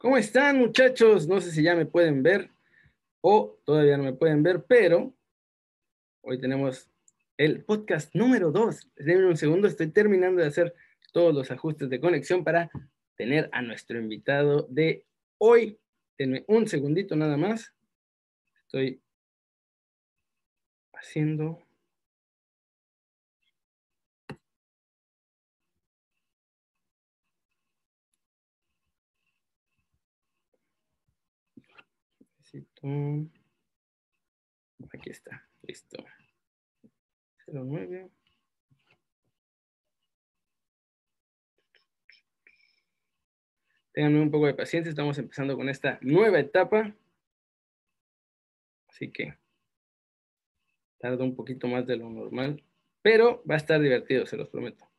¿Cómo están muchachos? No sé si ya me pueden ver o todavía no me pueden ver, pero hoy tenemos el podcast número 2. Denme un segundo, estoy terminando de hacer todos los ajustes de conexión para tener a nuestro invitado de hoy. Denme un segundito nada más. Estoy haciendo Aquí está, listo. 09. Ténganme un poco de paciencia, estamos empezando con esta nueva etapa. Así que tarda un poquito más de lo normal, pero va a estar divertido, se los prometo.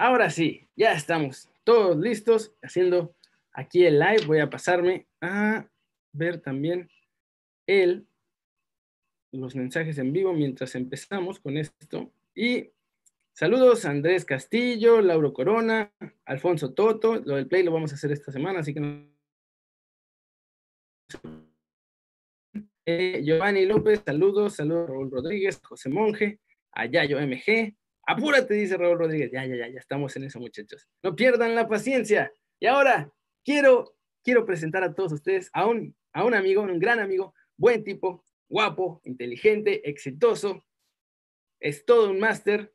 Ahora sí, ya estamos todos listos haciendo aquí el live. Voy a pasarme a ver también el, los mensajes en vivo mientras empezamos con esto. Y saludos a Andrés Castillo, Lauro Corona, Alfonso Toto. Lo del play lo vamos a hacer esta semana, así que eh, Giovanni López, saludos, saludos a Raúl Rodríguez, José Monje, a Yayo MG, Apúrate, dice Raúl Rodríguez. Ya, ya, ya, ya estamos en eso, muchachos. No pierdan la paciencia. Y ahora quiero, quiero presentar a todos ustedes a un, a un amigo, un gran amigo, buen tipo, guapo, inteligente, exitoso. Es todo un máster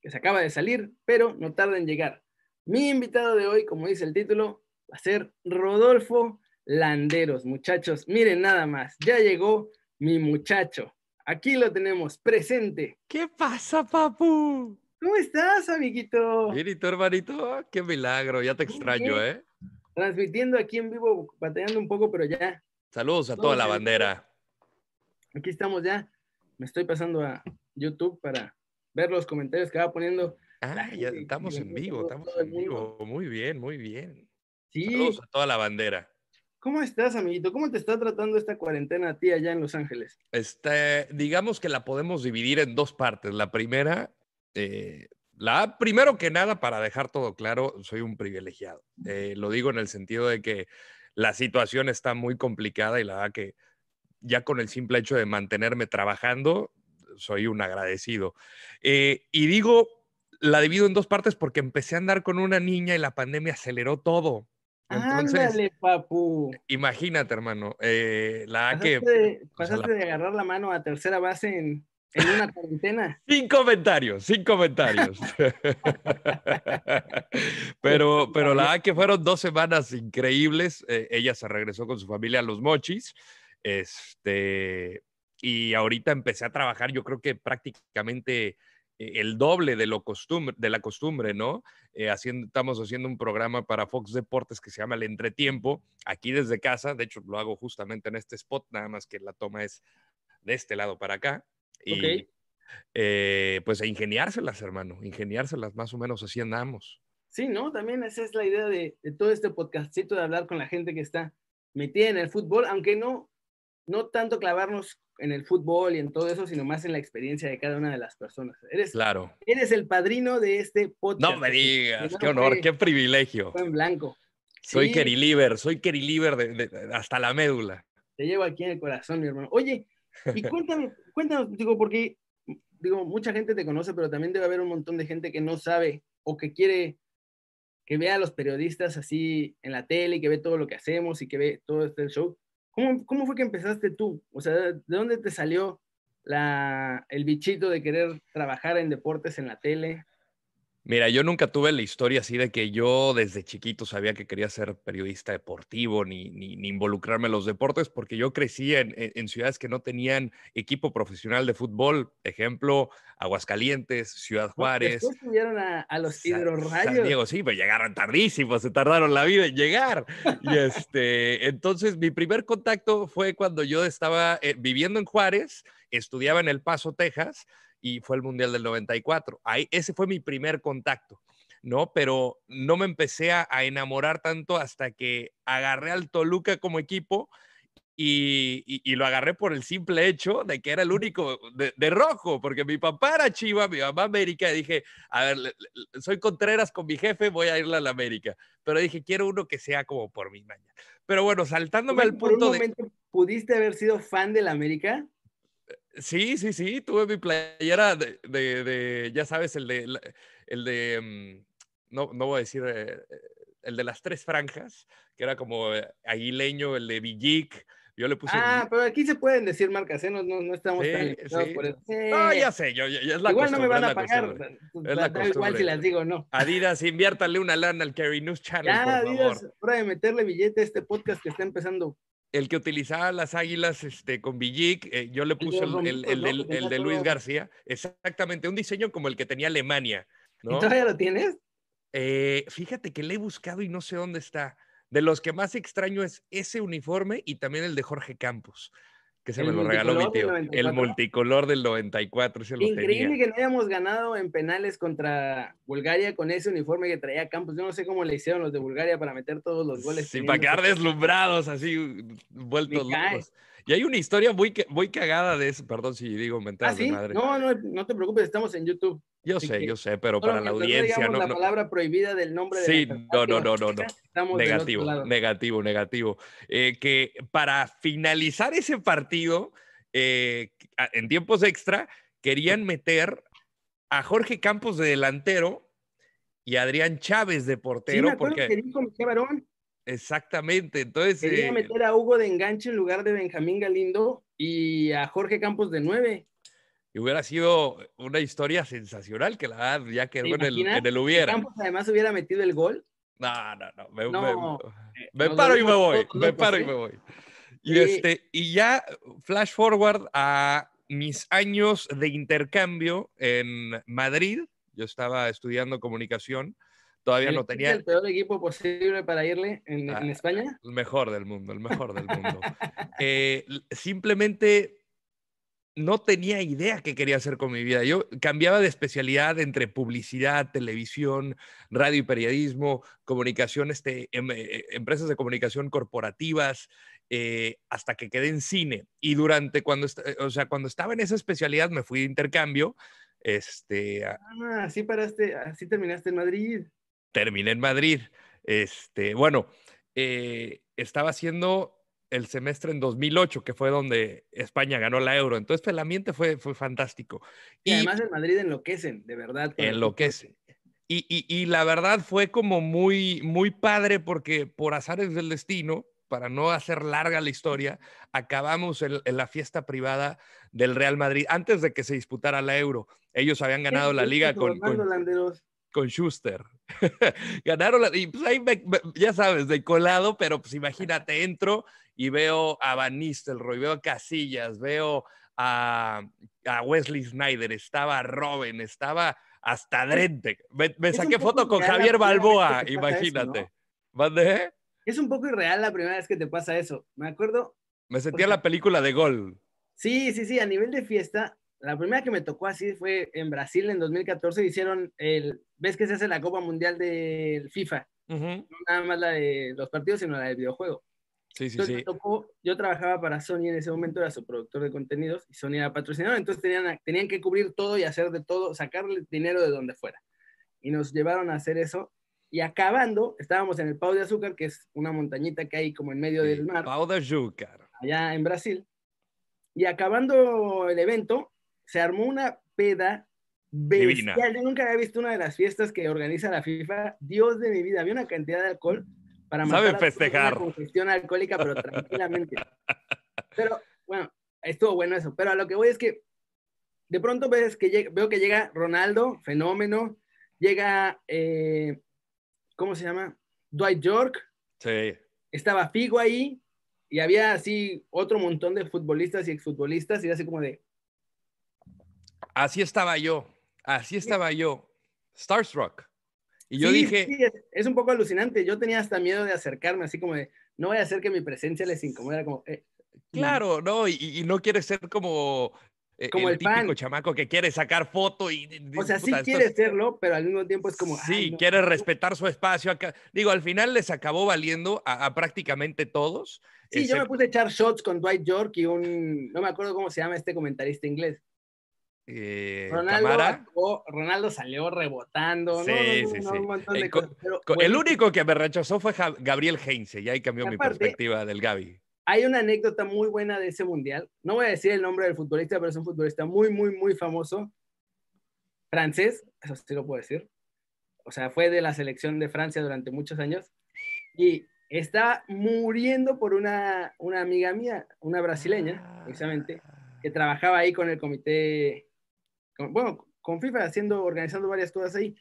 que se acaba de salir, pero no tarda en llegar. Mi invitado de hoy, como dice el título, va a ser Rodolfo Landeros. Muchachos, miren nada más, ya llegó mi muchacho. Aquí lo tenemos, presente. ¿Qué pasa, papu? ¿Cómo estás, amiguito? Bien, ¿y tu hermanito? Qué milagro, ya te extraño, ¿eh? Transmitiendo aquí en vivo, batallando un poco, pero ya. Saludos a toda la bandera. Aquí estamos ya. Me estoy pasando a YouTube para ver los comentarios que va poniendo. Ah, ya estamos en vivo, estamos en vivo. Muy bien, muy bien. Sí. Saludos a toda la bandera. ¿Cómo estás, amiguito? ¿Cómo te está tratando esta cuarentena a ti allá en Los Ángeles? Este, digamos que la podemos dividir en dos partes. La primera, eh, la primero que nada, para dejar todo claro, soy un privilegiado. Eh, lo digo en el sentido de que la situación está muy complicada y la verdad que ya con el simple hecho de mantenerme trabajando, soy un agradecido. Eh, y digo, la divido en dos partes porque empecé a andar con una niña y la pandemia aceleró todo. Ándale, papu. Imagínate, hermano. Eh, la pasaste, que. pasaste de agarrar la mano a tercera base en, una cuarentena. Sin comentarios, sin comentarios. pero, pero la que fueron dos semanas increíbles. Eh, ella se regresó con su familia a Los Mochis. Este, y ahorita empecé a trabajar, yo creo que prácticamente el doble de, lo costumbre, de la costumbre, ¿no? Eh, haciendo, estamos haciendo un programa para Fox Deportes que se llama El Entretiempo, aquí desde casa, de hecho lo hago justamente en este spot, nada más que la toma es de este lado para acá. Y eh, pues a ingeniárselas, hermano, ingeniárselas, más o menos así andamos. Sí, ¿no? También esa es la idea de, de todo este podcastito, de hablar con la gente que está metida en el fútbol, aunque no, no tanto clavarnos en el fútbol y en todo eso, sino más en la experiencia de cada una de las personas. Eres, claro. eres el padrino de este podcast. No me digas, qué honor, qué privilegio. en blanco. Soy sí. Kerry soy Kerry de, hasta la médula. Te llevo aquí en el corazón, mi hermano. Oye, y cuéntame, cuéntanos, digo, porque, digo, mucha gente te conoce, pero también debe haber un montón de gente que no sabe o que quiere que vea a los periodistas así en la tele, y que ve todo lo que hacemos y que ve todo este show. ¿Cómo, ¿Cómo, fue que empezaste tú? O sea, ¿de dónde te salió la, el bichito de querer trabajar en deportes en la tele? Mira, yo nunca tuve la historia así de que yo desde chiquito sabía que quería ser periodista deportivo ni, ni, ni involucrarme en los deportes, porque yo crecí en, en, ciudades que no tenían equipo profesional de fútbol. Ejemplo, Aguascalientes, Ciudad Juárez. Después tuvieron a, a los hidrorrayos. San Diego, sí, pues llegaron tardísimo, se tardaron la vida en llegar. y este, entonces mi primer contacto fue cuando yo estaba eh, viviendo en Juárez, estudiaba en El Paso, Texas y fue el Mundial del 94. Ahí, ese fue mi primer contacto, ¿no? Pero no me empecé a, a enamorar tanto hasta que agarré al Toluca como equipo Y, y, lo agarré por el simple hecho de que era el único de, rojo, porque mi papá era Chiva, mi mamá América, y dije, a ver, soy Contreras con mi jefe, voy a irle a la América. Pero dije, quiero uno que sea como por mi mañana. Pero bueno, saltándome al punto un momento, de... ¿Pudiste haber sido fan de la América? Sí, sí, sí, tuve mi playera de, de, ya sabes, el de, el de, mm, no, no voy a decir, eh, el de las tres franjas, que era como eh, aguileño, el de Villic, yo le puse. Ah, pero aquí se pueden decir marcas, ¿eh? no, no, estamos tan sí. por eso. No, ya sé, yo, ya es la Igual no me van a pagar. Es la da igual si las digo no. Adidas, inviértale una lana al Carry News Channel. Ya, por Adidas, favor. hora de meterle billete a este podcast que está empezando. El que utilizaba las águilas este, con Villic, eh, yo le puse el, el, el, el, el de Luis García. Exactamente, un diseño como el que tenía Alemania. ¿no? ¿Y todavía lo tienes? Eh, fíjate que le he buscado y no sé dónde está. De los que más extraño es ese uniforme y también el de Jorge Campos, que se me lo regaló mi tío. El multicolor del 94. Ese Increíble que no hayamos ganado en penales contra Bulgaria con ese uniforme que traía Campos. Yo no sé cómo le hicieron los de Bulgaria para meter todos los goles. Sí, para quedar deslumbrados, así, vueltos locos. Y hay una historia muy, muy cagada de eso. Perdón si digo mentadas ¿Ah, madre. No, no, no te preocupes, estamos en YouTube. Yo sé, yo sé, pero para la audiencia no, no, la palabra prohibida del nombre sí, de no, no, no, no, no. Negativo, negativo, negativo. Eh, que para finalizar ese partido, eh, en tiempos extra, querían meter a Jorge Campos de delantero y a Adrián Chávez de portero. Sí, me porque... que dijo Barón. Exactamente, entonces... Quería eh, meter a Hugo de enganche en lugar de Benjamín Galindo y a Jorge Campos de nueve. Y hubiera sido una historia sensacional que la verdad ya quedó en el, en el hubiera. Campos además hubiera metido el gol. No, no, no. Me, no, me, me paro y me voy. Me paro y me voy. Y, este, y ya flash forward a mis años de intercambio en Madrid. Yo estaba estudiando comunicación. Todavía no tenía. el peor equipo posible para irle en, en España? El mejor del mundo, el mejor del mundo. eh, simplemente no tenía idea qué quería hacer con mi vida. Yo cambiaba de especialidad entre publicidad, televisión, radio y periodismo, comunicación, este, em, eh, empresas de comunicación corporativas, eh, hasta que quedé en cine. Y durante cuando, eh, o sea, cuando estaba en esa especialidad me fui de intercambio. Este, ah, así paraste, así terminaste en Madrid. Terminé en Madrid. Este, bueno, estaba haciendo el semestre en 2008, que fue donde España ganó la euro. Entonces, el ambiente fue, fue fantástico. Y, además en Madrid enloquecen, de verdad. Enloquecen. Y, y, y, la verdad fue como muy, muy padre porque por azares del destino, para no hacer larga la historia, acabamos en, la fiesta privada del Real Madrid antes de que se disputara la euro. Ellos habían ganado la liga con, con, con Schuster. Ganaron la, y pues ahí ya sabes, de colado, pero pues imagínate, entro y veo a Van Nistelrooy, veo a Casillas, veo a, a Wesley Snyder, estaba Robin, estaba hasta Drente. Me, saqué foto con Javier Balboa, imagínate. Es un poco irreal la primera vez que te pasa eso. Me acuerdo. Me sentía la película de Gol. Sí, sí, sí, a nivel de fiesta, la primera que me tocó así fue en Brasil en 2014, hicieron el, ves que se hace la Copa Mundial del FIFA, no nada más la de los partidos, sino la del videojuego. Sí, sí, sí. yo trabajaba para Sony en ese momento, era su productor de contenidos y Sony era patrocinador, entonces tenían, tenían que cubrir todo y hacer de todo, sacarle dinero de donde fuera. Y nos llevaron a hacer eso. Y acabando, estábamos en el Pau de Azúcar, que es una montañita que hay como en medio del mar. Pau de Azúcar. Allá en Brasil. Y acabando el evento, se armó una peda bestial. Yo nunca había visto una de las fiestas que organiza la FIFA. Dios de mi vida, había una cantidad de alcohol para Sabe festejar. Una congestión alcohólica, pero tranquilamente. pero bueno, estuvo bueno eso. Pero a lo que voy es que de pronto ves que veo que llega Ronaldo, fenómeno, llega, eh, ¿cómo se llama? Dwight York. Sí. Estaba Figo ahí y había así otro montón de futbolistas y exfutbolistas y así como de... Así estaba yo, así estaba yo, Starstruck. Y yo dije... Sí, es, un poco alucinante. Yo tenía hasta miedo de acercarme, así como de, no voy a hacer que mi presencia les incomode. Como, eh, claro, no, y, no quiere ser como eh, Como el, el típico chamaco que quiere sacar foto y... O sea, sí quiere serlo, pero al mismo tiempo es como. Sí, no, quiere no, respetar su espacio acá. Digo, al final les acabó valiendo a, a prácticamente todos. Sí, yo me puse a echar shots con Dwight York y un. No me acuerdo cómo se llama este comentarista inglés. Eh, Ronaldo, actuó- Ronaldo salió rebotando. Sí, no, no, no, sí, no, sí. un montón de co- cosas. pero El único que me rechazó fue Gabriel Heinze, y ahí cambió mi perspectiva del Gaby. Hay una anécdota muy buena de ese mundial. No voy a decir el nombre del futbolista, pero es un futbolista muy, muy, muy famoso. Francés, eso sí lo puedo decir. O sea, fue de la selección de Francia durante muchos años. Y está muriendo por una, una amiga mía, una brasileña, precisamente, que trabajaba ahí con el comité, con- bueno, con FIFA, haciendo, organizando varias cosas ahí.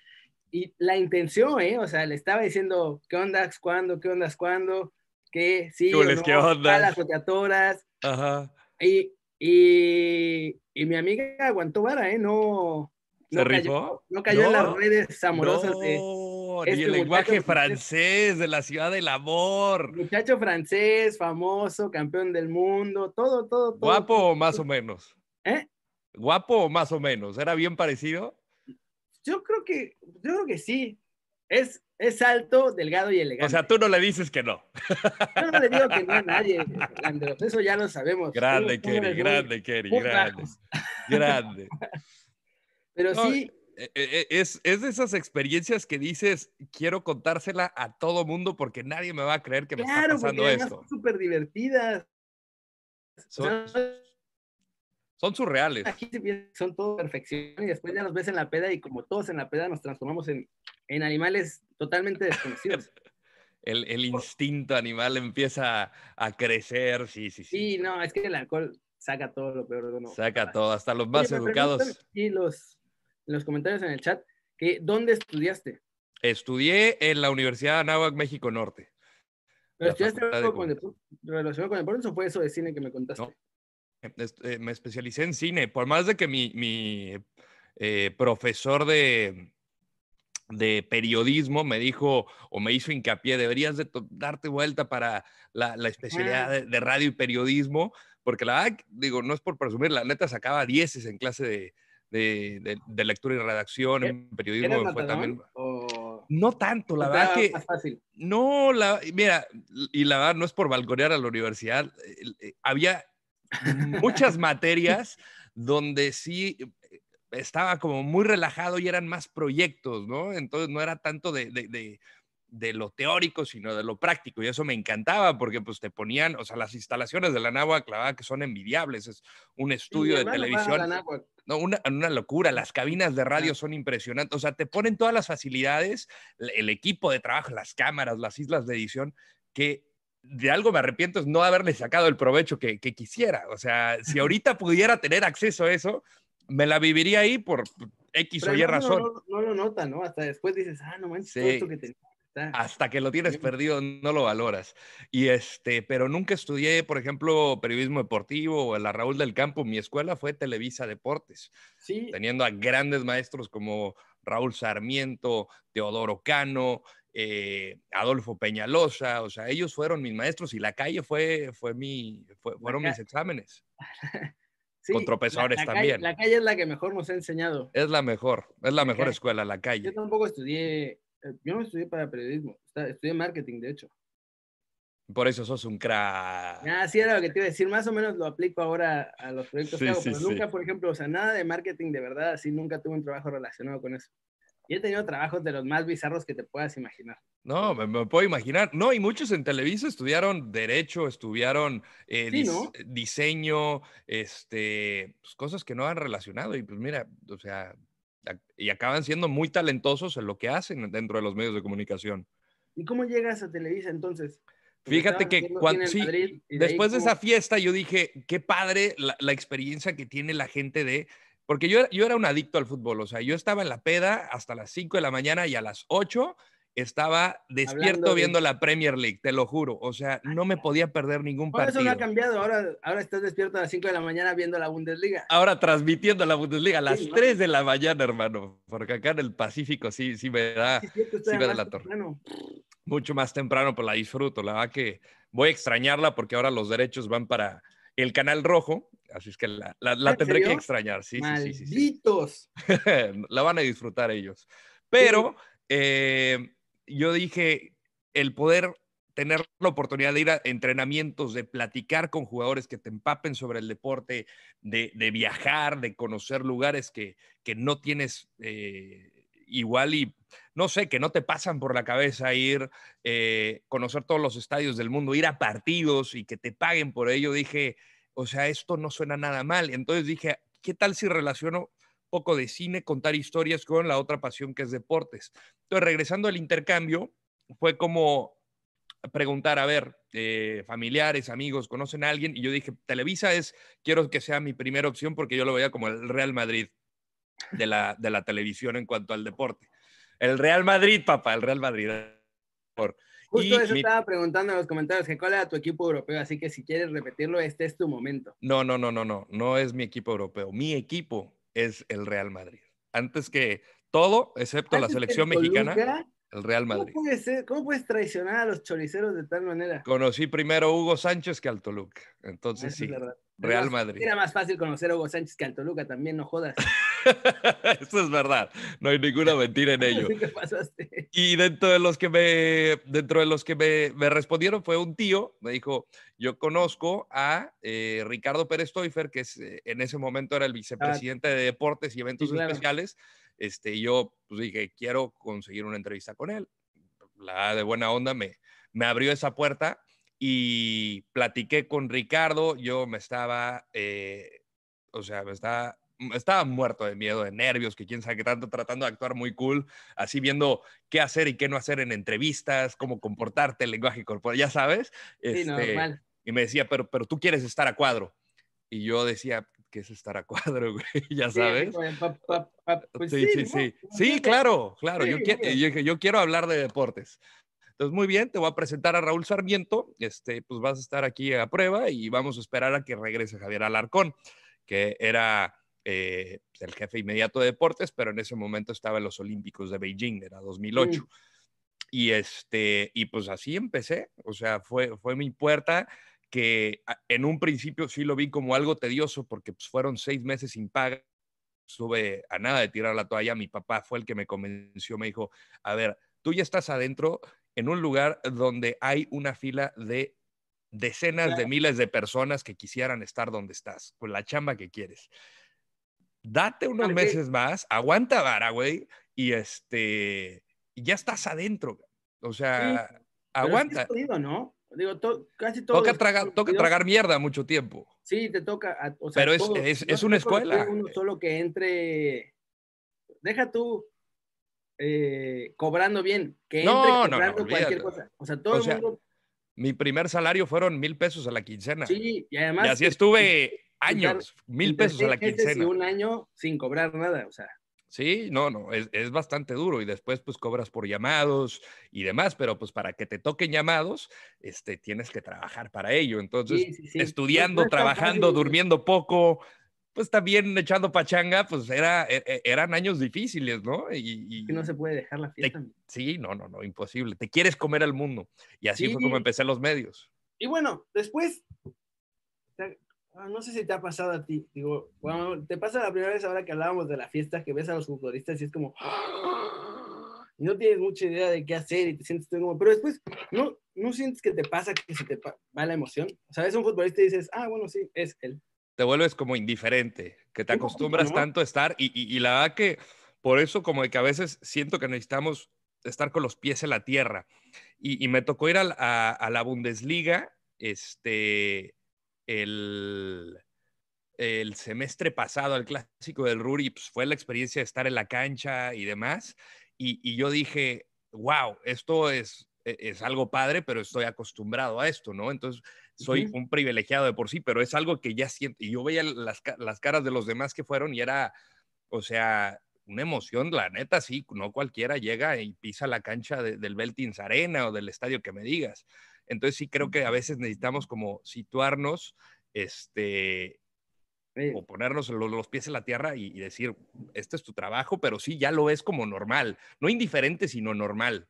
Y la intención, ¿eh? O sea, le estaba diciendo, ¿qué onda, cuándo, qué onda, cuándo? ¿Qué? Sí, ¿Qué o no, qué onda? jalas o te atoras. Ajá. Y, y, y mi amiga aguantó vara, ¿eh? No, ¿Se no rifó? cayó, no cayó en No, las redes amorosas de No, este y el lenguaje muchacho francés. de la ciudad del amor. muchacho francés, famoso, campeón del mundo, todo, todo, todo. ¿Guapo o más o menos? ¿Eh? ¿Guapo o más o menos? ¿Era bien parecido? Yo creo que, yo creo que sí. Es, es alto, delgado y elegante. O sea, tú no le dices que no. Yo no le digo que no a nadie, Landeros, eso ya lo sabemos. Grande, Kerry, muy- grande, Kerry, grande. Grande. Pero No, sí, Eh, eh, Es, es de esas experiencias que dices, quiero contársela a todo mundo porque nadie me va a creer que me claro, está pasando esto. son súper divertidas. Son, O sea, son surreales. aquí son todo perfección y después ya los ves en la peda y como todos en la peda nos transformamos en, en animales totalmente desconocidos. El, el instinto animal empieza a crecer, sí, sí, sí. Sí, no, es que el alcohol saca todo lo peor de uno. Saca todo, hasta los Oye, más me educados. aquí los, en los comentarios en el chat que ¿dónde estudiaste? Estudié en la Universidad de Anáhuac, México Norte. ¿Pero estudiaste algo con deporte, relacionado con deportes o fue eso de cine que me contaste? No. Est- eh, me especialicé en cine, por más de que mi, mi, eh, profesor de, de periodismo me dijo o me hizo hincapié, deberías de darte vuelta para la, la especialidad de, de radio y periodismo, porque la verdad, digo, no es por presumir, la neta sacaba dieces en clase de, de- lectura y redacción, en periodismo ¿Eras me fue matadón también... o No tanto, la verdad que... más fácil? No, la, mira, y la verdad no es por balconear a la universidad, eh, había muchas materias donde sí eh, estaba como muy relajado y eran más proyectos, ¿no? Entonces no era tanto de, de- de- de lo teórico, sino de lo práctico, y eso me encantaba porque pues te ponían, o sea, las instalaciones de la náhuatl, la verdad que son envidiables, es un estudio de televisión. No, una, una locura. Las cabinas de radio son impresionantes. O sea, te ponen todas las facilidades, el equipo de trabajo, las cámaras, las islas de edición, que de algo me arrepiento es no haberle sacado el provecho que, que quisiera. O sea, si ahorita pudiera tener acceso a eso, me la viviría ahí por X Pero o Y razón. No, no lo nota, ¿no? Hasta después dices, ah, no manches, todo Sí. esto que tenía. está". Hasta que lo tienes perdido, no lo valoras. Y este, pero nunca estudié, por ejemplo, periodismo deportivo o la Raúl del Campo. Mi escuela fue Televisa Deportes. Sí, teniendo a grandes maestros como Raúl Sarmiento, Teodoro Cano, eh, Adolfo Peñalosa, o sea, ellos fueron mis maestros y la calle fue, fue mi, fue- fueron mis exámenes. sí, con la- la también. Calle, la calle es la que mejor nos ha enseñado. Es la mejor, es la La mejor calle. escuela, la Yo calle. tampoco estudié, eh, yo no estudié para periodismo, estudié marketing, de hecho. Por eso sos un crack. Ah, sí, era lo que te iba a decir, más o menos lo aplico ahora a los proyectos Sí, que hago, sí, pero sí. nunca, por ejemplo, o sea, nada de marketing de verdad, así nunca tuve un trabajo relacionado con eso. Y he tenido trabajos de los más bizarros que te puedas imaginar. No, me, me puedo imaginar. No, y muchos en Televisa estudiaron derecho, estudiaron eh, Sí, dis- ¿no? diseño, este, pues, cosas que no han relacionado. Y pues mira, o sea, y acaban siendo muy talentosos en lo que hacen dentro de los medios de comunicación. ¿Y cómo llegas a Televisa entonces? Porque Fíjate que cuando, sí, Madrid, ahí después de esa fiesta yo dije, qué padre la, la experiencia que tiene la gente de... Porque yo, era- yo era un adicto al fútbol, o sea, yo estaba en la peda hasta las 5 de la mañana y a las 8 estaba despierto de- viendo la Premier League, te lo juro. O sea, no me podía perder ningún Ahora eso no partido. ha cambiado, ahora, ahora estás despierto a las 5 de la mañana viendo la Bundesliga. Ahora transmitiendo la Bundesliga a las Sí, ¿no? 3 de la mañana, hermano, porque acá en el Pacífico sí, sí me da Sí, sí me da la torre. temprano. mucho más temprano, pues la disfruto. La verdad que voy a extrañarla porque ahora los derechos van para el canal rojo, así es que la, la, tendré que extrañar. Sí, Sí, sí, sí, la van a disfrutar ellos. Pero eh, yo dije, el poder tener la oportunidad de ir a entrenamientos, de platicar con jugadores que te empapen sobre el deporte, de, viajar, de conocer lugares que, que no tienes eh, igual y, no sé, que no te pasan por la cabeza ir, eh, conocer todos los estadios del mundo, ir a partidos y que te paguen por ello, dije, o sea, esto no suena nada mal. Entonces dije, ¿qué tal si relaciono poco de cine, contar historias con la otra pasión que es deportes? Entonces, regresando al intercambio, fue como preguntar, a ver, eh, familiares, amigos, ¿conocen a alguien? Y yo dije, Televisa es, quiero que sea mi primera opción porque yo lo veía como el Real Madrid de la, de la televisión en cuanto al deporte. El Real Madrid, papá, el Real Madrid. Justo eso estaba preguntando en los comentarios, que cuál era tu equipo europeo, así que si quieres repetirlo, este es tu momento. No, no, no, no, no, no es mi equipo europeo. Mi equipo es el Real Madrid. Antes que todo, excepto la selección mexicana. El Real Madrid. ¿Cómo, puedes traicionar a los choriceros de tal manera? Conocí primero a Hugo Sánchez que al Toluca. Entonces sí, Real Madrid. Era más fácil conocer a Hugo Sánchez que al Toluca también, no jodas. Eso es verdad. No hay ninguna mentira en ello. Y dentro de los que me, dentro de los que me, respondieron fue un tío, me dijo, yo conozco a eh, Ricardo Pérez Toifer, que es, eh, en ese momento era el ah. vicepresidente de Deportes y Eventos Especiales este, yo pues, dije, quiero conseguir una entrevista con él. La de buena onda me, me abrió esa puerta y platiqué con Ricardo. Yo me estaba, eh, o sea, me estaba, estaba muerto de miedo, de nervios, que quién sabe qué tanto, tratando de actuar muy cool, así viendo qué hacer y qué no hacer en entrevistas, cómo comportarte, el lenguaje corporal, ya sabes. Sí, este, Y me decía, pero, pero tú quieres estar a cuadro. Y yo decía, que es estar a cuadro, güey, ya sabes. Pues sí, sí, sí. Sí, claro, claro. yo, quiero, yo, quiero hablar de deportes. Entonces, muy bien, te voy a presentar a Raúl Sarmiento. Este, pues vas a estar aquí a prueba y vamos a esperar a que regrese Javier Alarcón, que era eh, el jefe inmediato de deportes, pero en ese momento estaba en los Olímpicos de Beijing, era 2008. Y, este, y pues así empecé, o sea, fue, fue mi puerta que en un principio sí lo vi como algo tedioso porque pues, fueron seis meses sin paga. Estuve a nada de tirar la toalla. Mi papá fue el que me convenció, me dijo, a ver, tú ya estás adentro en un lugar donde hay una fila de decenas de miles de personas que quisieran estar donde estás, con la chamba que quieres. Date unos meses más, aguanta vara, güey, y este, ya estás adentro. O sea, aguanta. ¿no? Digo, casi todo. Toca, toca tragar mierda mucho tiempo. Sí, te toca. Pero es, es, una escuela. Uno solo que entre. Deja tú eh, cobrando bien, que entre cobrando cualquier cosa. O sea, todo el mundo. Mi primer salario fueron mil pesos a la quincena. Sí, y además. Y así estuve años, mil pesos a la quincena. Y un año sin cobrar nada, o sea. Sí, no, no, es, es, bastante duro y después pues cobras por llamados y demás, pero pues para que te toquen llamados, este, tienes que trabajar para ello. Entonces, estudiando, trabajando, durmiendo poco, pues también echando pachanga, pues era, e, e, eran años difíciles, ¿no? Y, y no se puede dejar la fiesta. sí, no, no, no, imposible. Te quieres comer al mundo. Y así fue como empecé los medios. Y bueno, después no sé si te ha pasado a ti, digo, bueno, te pasa la primera vez ahora que hablábamos de la fiesta, que ves a los futbolistas y es como, y no tienes mucha idea de qué hacer y te sientes como, pero después, ¿no, no sientes que te pasa que se te va la emoción? O sea, ves a un futbolista y dices, ah, bueno, sí, es él. Te vuelves como indiferente, que te acostumbras tanto a estar y, y, la verdad que por eso como de que a veces siento que necesitamos estar con los pies en la tierra. Y, y me tocó ir a, a la Bundesliga, este, el, el semestre pasado al clásico del Ruri, pues fue la experiencia de estar en la cancha y demás. Y, yo dije, wow, esto es, e, es, algo padre, pero estoy acostumbrado a esto, ¿no? Entonces, soy un privilegiado de por sí, pero es algo que ya siento. Y yo veía las, las caras de los demás que fueron y era, o sea, una emoción, la neta, sí, no cualquiera llega y pisa la cancha del Beltins Arena o del estadio que me digas. Entonces sí creo que a veces necesitamos como situarnos, este, o ponernos los, pies en la tierra y, decir, este es tu trabajo, pero sí, ya lo es como normal, no indiferente, sino normal.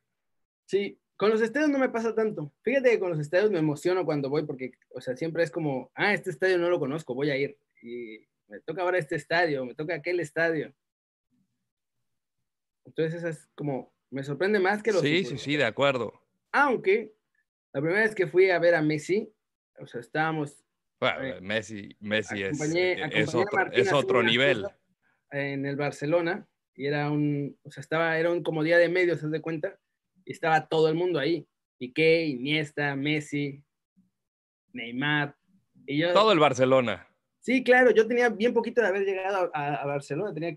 Sí, Con los estadios no me pasa tanto. Fíjate que con los estadios me emociono cuando voy porque, o sea, siempre es como, ah, este estadio no lo conozco, voy a ir. Y me toca ahora este estadio, me toca aquel estadio. Entonces, esa es como, me sorprende más que los. Sí, sí, sí, de acuerdo. Aunque la primera vez que fui a ver a Messi, o sea, estábamos. Bueno, eh, Messi, Messi es, eh, es, otro, es otro nivel. En el Barcelona, y era un, o sea, estaba, era un como día de medios, ¿se de cuenta? Y estaba todo el mundo ahí. Piqué, Iniesta, Messi, Neymar. Y yo, todo el Barcelona. Sí, claro, yo tenía bien poquito de haber llegado a, Barcelona, tenía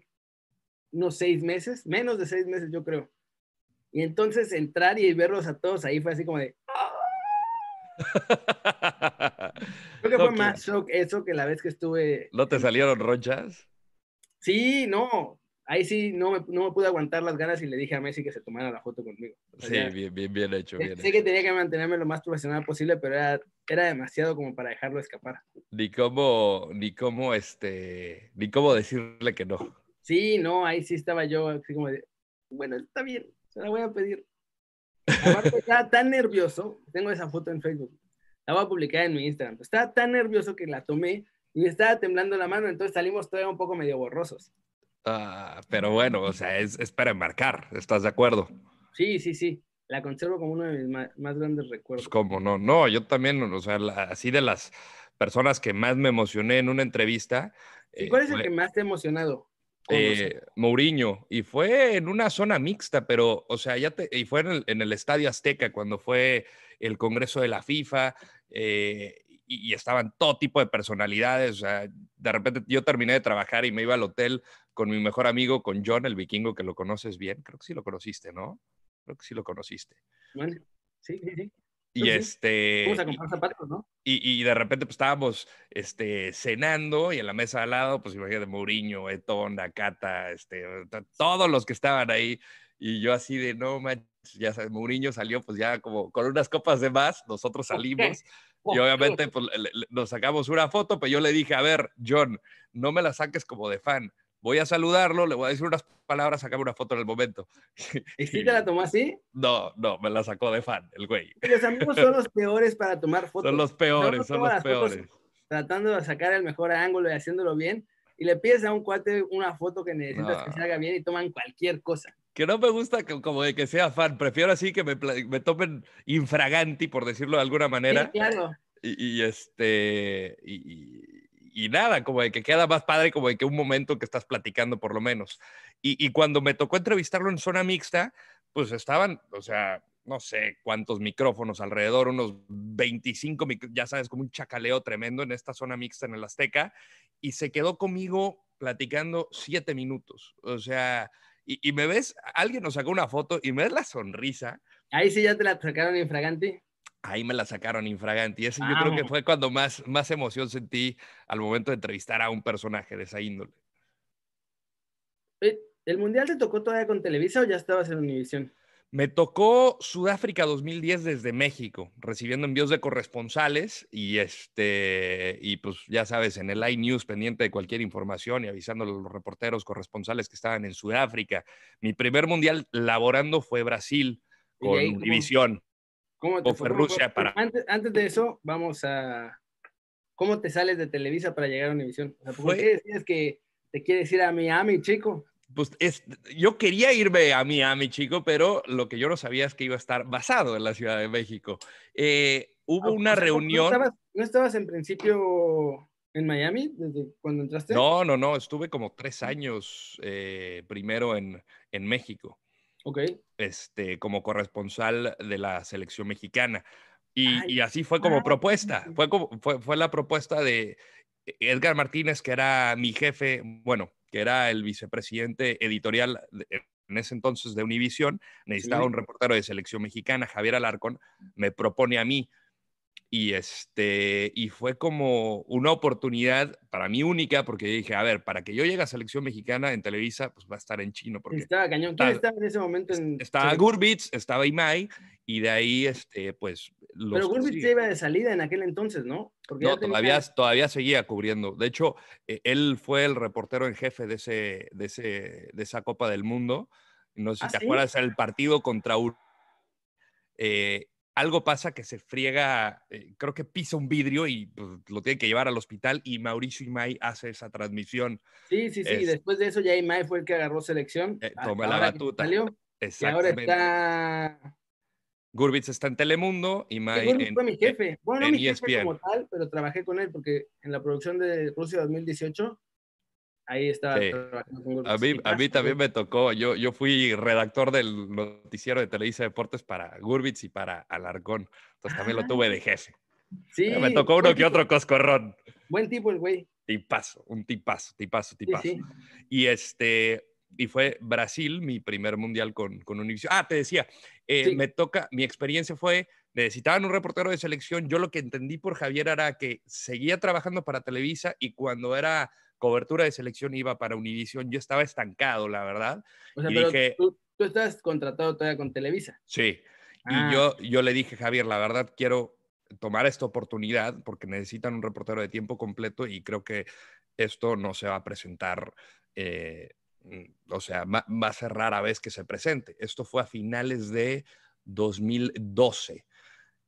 unos seis meses, menos de seis meses yo creo. Y entonces entrar y verlos a todos ahí fue así como de... Creo que fue más shock eso que la vez que estuve... ¿No te salieron ronchas? Sí, no, ahí sí no me, no me, pude aguantar las ganas y le dije a Messi que se tomara la foto conmigo. sí, bien, bien, bien hecho. Bien sé que tenía que mantenerme lo más profesional posible, pero era, era demasiado como para dejarlo escapar. Ni cómo, ni cómo, este, ni cómo decirle que no. Sí, no, ahí sí estaba yo así como de, bueno, está bien, se la voy a pedir. Aparte estaba tan nervioso, tengo esa foto en Facebook, la voy a publicar en mi Instagram, estaba tan nervioso que la tomé y me estaba temblando la mano, entonces salimos todavía un poco medio borrosos. Ah, pero bueno, o sea, es, es, para enmarcar, ¿estás de acuerdo? Sí, sí, sí. La conservo como uno de mis más, grandes recuerdos. Pues como no, no, yo también, o sea, así de las personas que más me emocioné en una entrevista. ¿Y cuál es el que más te ha emocionado? Eh, Mourinho, y fue en una zona mixta, pero, o sea, ya te, y fue en el, en el Estadio Azteca cuando fue el Congreso de la FIFA, eh, y, estaban todo tipo de personalidades. O sea, de repente yo terminé de trabajar y me iba al hotel con mi mejor amigo, con John, el vikingo, que lo conoces bien. Creo que sí lo conociste, ¿no? Creo que sí lo conociste. Bueno, sí, sí, sí. Y este. Vamos a comprar zapatos, ¿no? Y, y, de repente pues, estábamos este, cenando y en la mesa al lado, pues imagínate Mourinho, Etón, Nakata, este, todos los que estaban ahí. Y yo así de, no manches, ya sabes, Mourinho salió pues ya como con unas copas de más, nosotros salimos. Y obviamente pues, nos sacamos una foto, pero yo le dije, a ver, John, no me la saques como de fan. Voy a saludarlo, le voy a decir unas palabras, sacar una foto en el momento. ¿Y si te la tomó así? No, no, me la sacó de fan, el güey. Los amigos son los peores para tomar fotos. Son los peores, son los peores. Tratando de sacar el mejor ángulo y haciéndolo bien. Y le pides a un cuate una foto que necesitas que se haga bien y toman cualquier cosa que no me gusta como de que sea fan. Prefiero así que me, me tomen infraganti, por decirlo de alguna manera. Sí, claro. Y, este, y, nada, como de que queda más padre, como de que un momento que estás platicando por lo menos. Y, cuando me tocó entrevistarlo en zona mixta, pues estaban, o sea, no sé cuántos micrófonos alrededor, unos 25, ya sabes, como un chacaleo tremendo en esta zona mixta en el Azteca, y se quedó conmigo platicando siete minutos. O sea, y, me ves, alguien nos sacó una foto y me ves la sonrisa. Ahí sí ya te la sacaron infraganti. Ahí me la sacaron infraganti. Ese yo creo que fue cuando más, más emoción sentí al momento de entrevistar a un personaje de esa índole. Eh, ¿El Mundial te tocó todavía con Televisa o ya estabas en Univisión? Me tocó Sudáfrica 2010 desde México, recibiendo envíos de corresponsales y este y pues ya sabes, en el iNews pendiente de cualquier información y avisando a los reporteros corresponsales que estaban en Sudáfrica. Mi primer mundial laborando fue Brasil con Univisión. ¿Cómo, te fue Rusia para antes, antes, de eso, vamos a ¿Cómo te sales de Televisa para llegar a Univisión? ¿Por qué decías que te quieres ir a Miami, chico? pues es, yo quería irme a Miami, chico, pero lo que yo no sabía es que iba a estar basado en la Ciudad de México. Eh, hubo ah, una reunión. ¿no estabas, en principio en Miami desde cuando entraste? No, no, no, estuve como tres años eh, primero en, en México. Ok. Este, como corresponsal de la selección mexicana. Y, y así fue como propuesta. Fue, como, fue, fue la propuesta de Edgar Martínez, que era mi jefe, bueno, que era el vicepresidente editorial en ese entonces de Univisión, necesitaba un reportero de selección mexicana, Javier Alarcón, me propone a mí y este y fue como una oportunidad para mí única porque dije, a ver, para que yo llegue a selección mexicana en Televisa, pues va a estar en chino porque estaba cañón. ¿Quién estaba en ese momento en Estaba Gurbitz, estaba Imai y de ahí este pues Pero Gurbitz iba de salida en aquel entonces, ¿no? no, todavía, todavía seguía cubriendo. De hecho, e, él fue el reportero en jefe de, ese, de, ese, de esa Copa del Mundo. No sé si ¿Ah, te acuerdas, el partido contra eh, algo pasa que se friega, eh, creo que pisa un vidrio y pues, lo tiene que llevar al hospital y Mauricio Imay hace esa transmisión. Sí, sí, sí, después de eso ya Imay fue el que agarró selección. Eh, toma la batuta. Salió, y ahora está... Gurbitz está en Telemundo, Imay en, fue mi jefe. Bueno, no mi jefe e como tal, pero trabajé con él porque en la producción de Rusia 2018 Ahí estaba A mí, a mí también me tocó. Yo, yo fui redactor del noticiero de Televisa Deportes para Gurbitz y para Alarcón. Entonces también lo tuve de ah. jefe. Sí. Me tocó uno que otro coscorrón. Buen tipo el güey. Tipazo, un tipazo, tipazo, tipazo. Y este, y fue Brasil, mi primer mundial con, con Univision. Ah, te decía, eh, me toca, mi experiencia fue, necesitaban un reportero de selección. Yo lo que entendí por Javier era que seguía trabajando para Televisa y cuando era cobertura de selección iba para Univision, yo estaba estancado, la verdad. O sea, pero dije, tú, tú, estás contratado todavía con Televisa. Sí. Y ah. yo, yo le dije, Javier, la verdad quiero tomar esta oportunidad porque necesitan un reportero de tiempo completo y creo que esto no se va a presentar, eh, o sea, va, va a ser rara vez que se presente. Esto fue a finales de 2012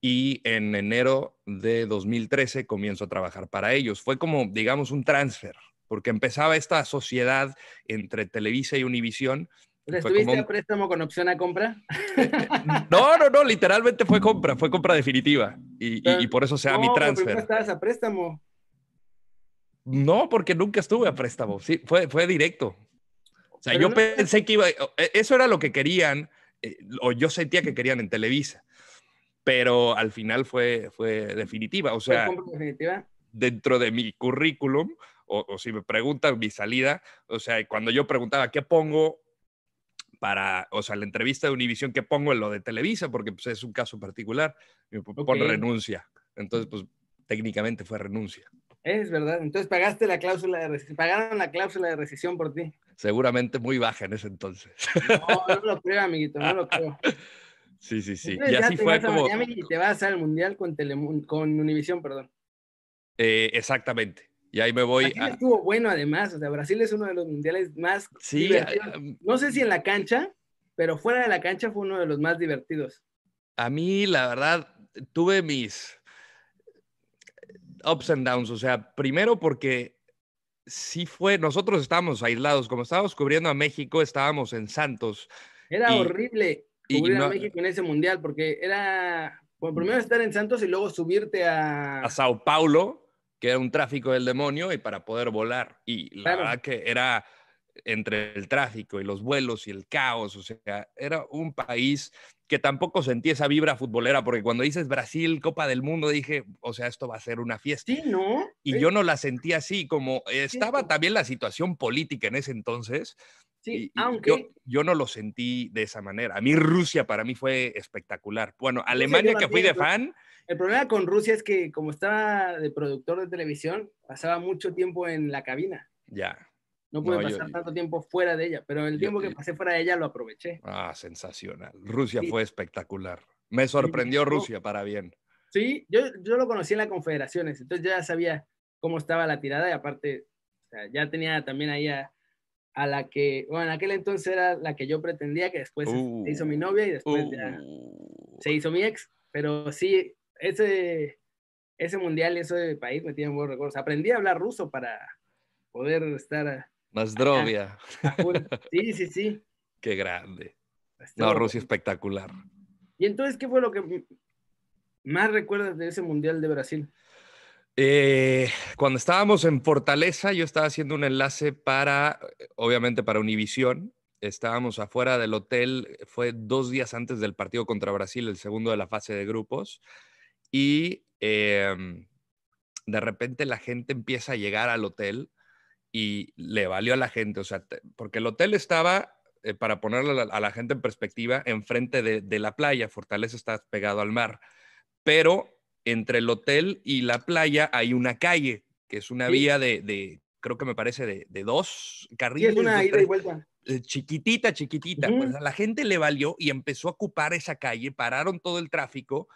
y en enero de 2013 comienzo a trabajar para ellos. Fue como, digamos, un transfer, porque empezaba esta sociedad entre Televisa y Univisión. ¿Estuviste a préstamo con opción a compra? no, no, no, literalmente fue compra, fue compra definitiva. Y, por eso se da mi transfer. ¿No estabas a préstamo? No, porque nunca estuve a préstamo. Sí, fue, fue directo. O sea, yo pensé que iba. E, eso era lo que querían, eh, o yo sentía que querían en Televisa. Pero al final fue, fue definitiva. O sea, definitiva? dentro de mi currículum o, si me preguntan mi salida, o sea, cuando yo preguntaba qué pongo para, o sea, la entrevista de Univision, qué pongo en lo de Televisa, porque pues, es un caso particular, me pone renuncia. Entonces, pues técnicamente fue renuncia. Es verdad. Entonces pagaste la cláusula de rescisión, pagaron la cláusula de rescisión por ti. Seguramente muy baja en ese entonces. No, no lo creo, amiguito, no lo creo. Sí, sí, sí. y así fue como. y te vas al mundial con, con Univision, perdón. Eh, exactamente. Y ahí me voy. Brasil estuvo bueno además, o sea, Brasil es uno de los mundiales más sí, divertidos. no sé si en la cancha, pero fuera de la cancha fue uno de los más divertidos. A mí, la verdad, tuve mis ups and downs, o sea, primero porque sí fue, nosotros estábamos aislados, como estábamos cubriendo a México, estábamos en Santos. Era horrible cubrir a México en ese mundial, porque era, bueno, primero estar en Santos y luego subirte a... A Sao Paulo que era un tráfico del demonio y para poder volar. Y la verdad que era entre el tráfico y los vuelos y el caos, o sea, era un país que tampoco sentí esa vibra futbolera, porque cuando dices Brasil, Copa del Mundo, dije, o sea, esto va a ser una fiesta. Sí, ¿no? Y yo no la sentí así, como estaba también la situación política en ese entonces. Sí, aunque... Yo, no lo sentí de esa manera. A mí Rusia para mí fue espectacular. Bueno, Alemania que fui de fan, el problema con Rusia es que como estaba de productor de televisión, pasaba mucho tiempo en la cabina. Ya. No pude pasar tanto tiempo fuera de ella, pero el tiempo que pasé fuera de ella lo aproveché. Ah, sensacional. Rusia fue espectacular. Me sorprendió Rusia para bien. Sí, yo, yo lo conocí en las confederaciones, entonces ya sabía cómo estaba la tirada y aparte, ya tenía también ahí a, la que, bueno, en aquel entonces era la que yo pretendía, que después se hizo mi novia y después ya uh. se hizo mi ex, pero sí, ese, ese mundial ese país me tiene buenos recuerdos. Aprendí a hablar ruso para poder estar. Más drovia. Sí, sí, sí. Qué grande. No, Rusia espectacular. ¿Y entonces qué fue lo que más recuerdas de ese mundial de Brasil? Eh, cuando estábamos en Fortaleza, yo estaba haciendo un enlace para, obviamente, para Univisión. Estábamos afuera del hotel, fue dos días antes del partido contra Brasil, el segundo de la fase de grupos y em, de repente la gente empieza a llegar al hotel y le valió a la gente, o sea, porque el hotel estaba, eh, para ponerle a la, gente en perspectiva, enfrente de, la playa, Fortaleza está pegado al mar, pero entre el hotel y la playa hay una calle, que es una vía de, creo que me parece, de, dos carriles. Sí, es una ida y vuelta. Eh, chiquitita, chiquitita. Pues a la gente le valió y empezó a ocupar esa calle, pararon todo el tráfico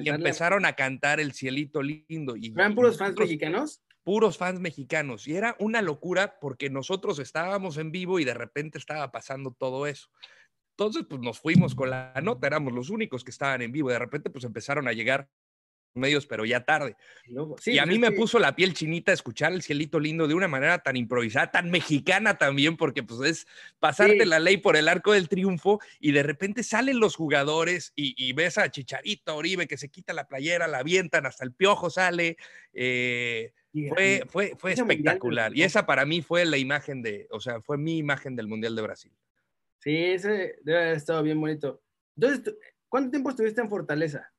y empezaron a cantar El Cielito Lindo. Y, ¿Eran puros fans mexicanos? Puros fans mexicanos. Y era una locura porque nosotros estábamos en vivo y de repente estaba pasando todo eso. Entonces, pues nos fuimos con la nota, éramos los únicos que estaban en vivo. De repente, pues empezaron a llegar medios, pero ya tarde. y a mí me puso la piel chinita escuchar el cielito lindo de una manera tan improvisada, tan mexicana también, porque pues es pasarte Sí. la ley por el arco del triunfo y de repente salen los jugadores y, y ves a Chicharito, Oribe, que se quita la playera, la avientan, hasta el piojo sale. eh, fue, fue, fue mundial espectacular. Y esa para mí fue la imagen de, o sea, fue mi imagen del Mundial de Brasil. Sí, ese debe haber estado bien bonito. Entonces, ¿tú- ¿cuánto tiempo estuviste en Fortaleza?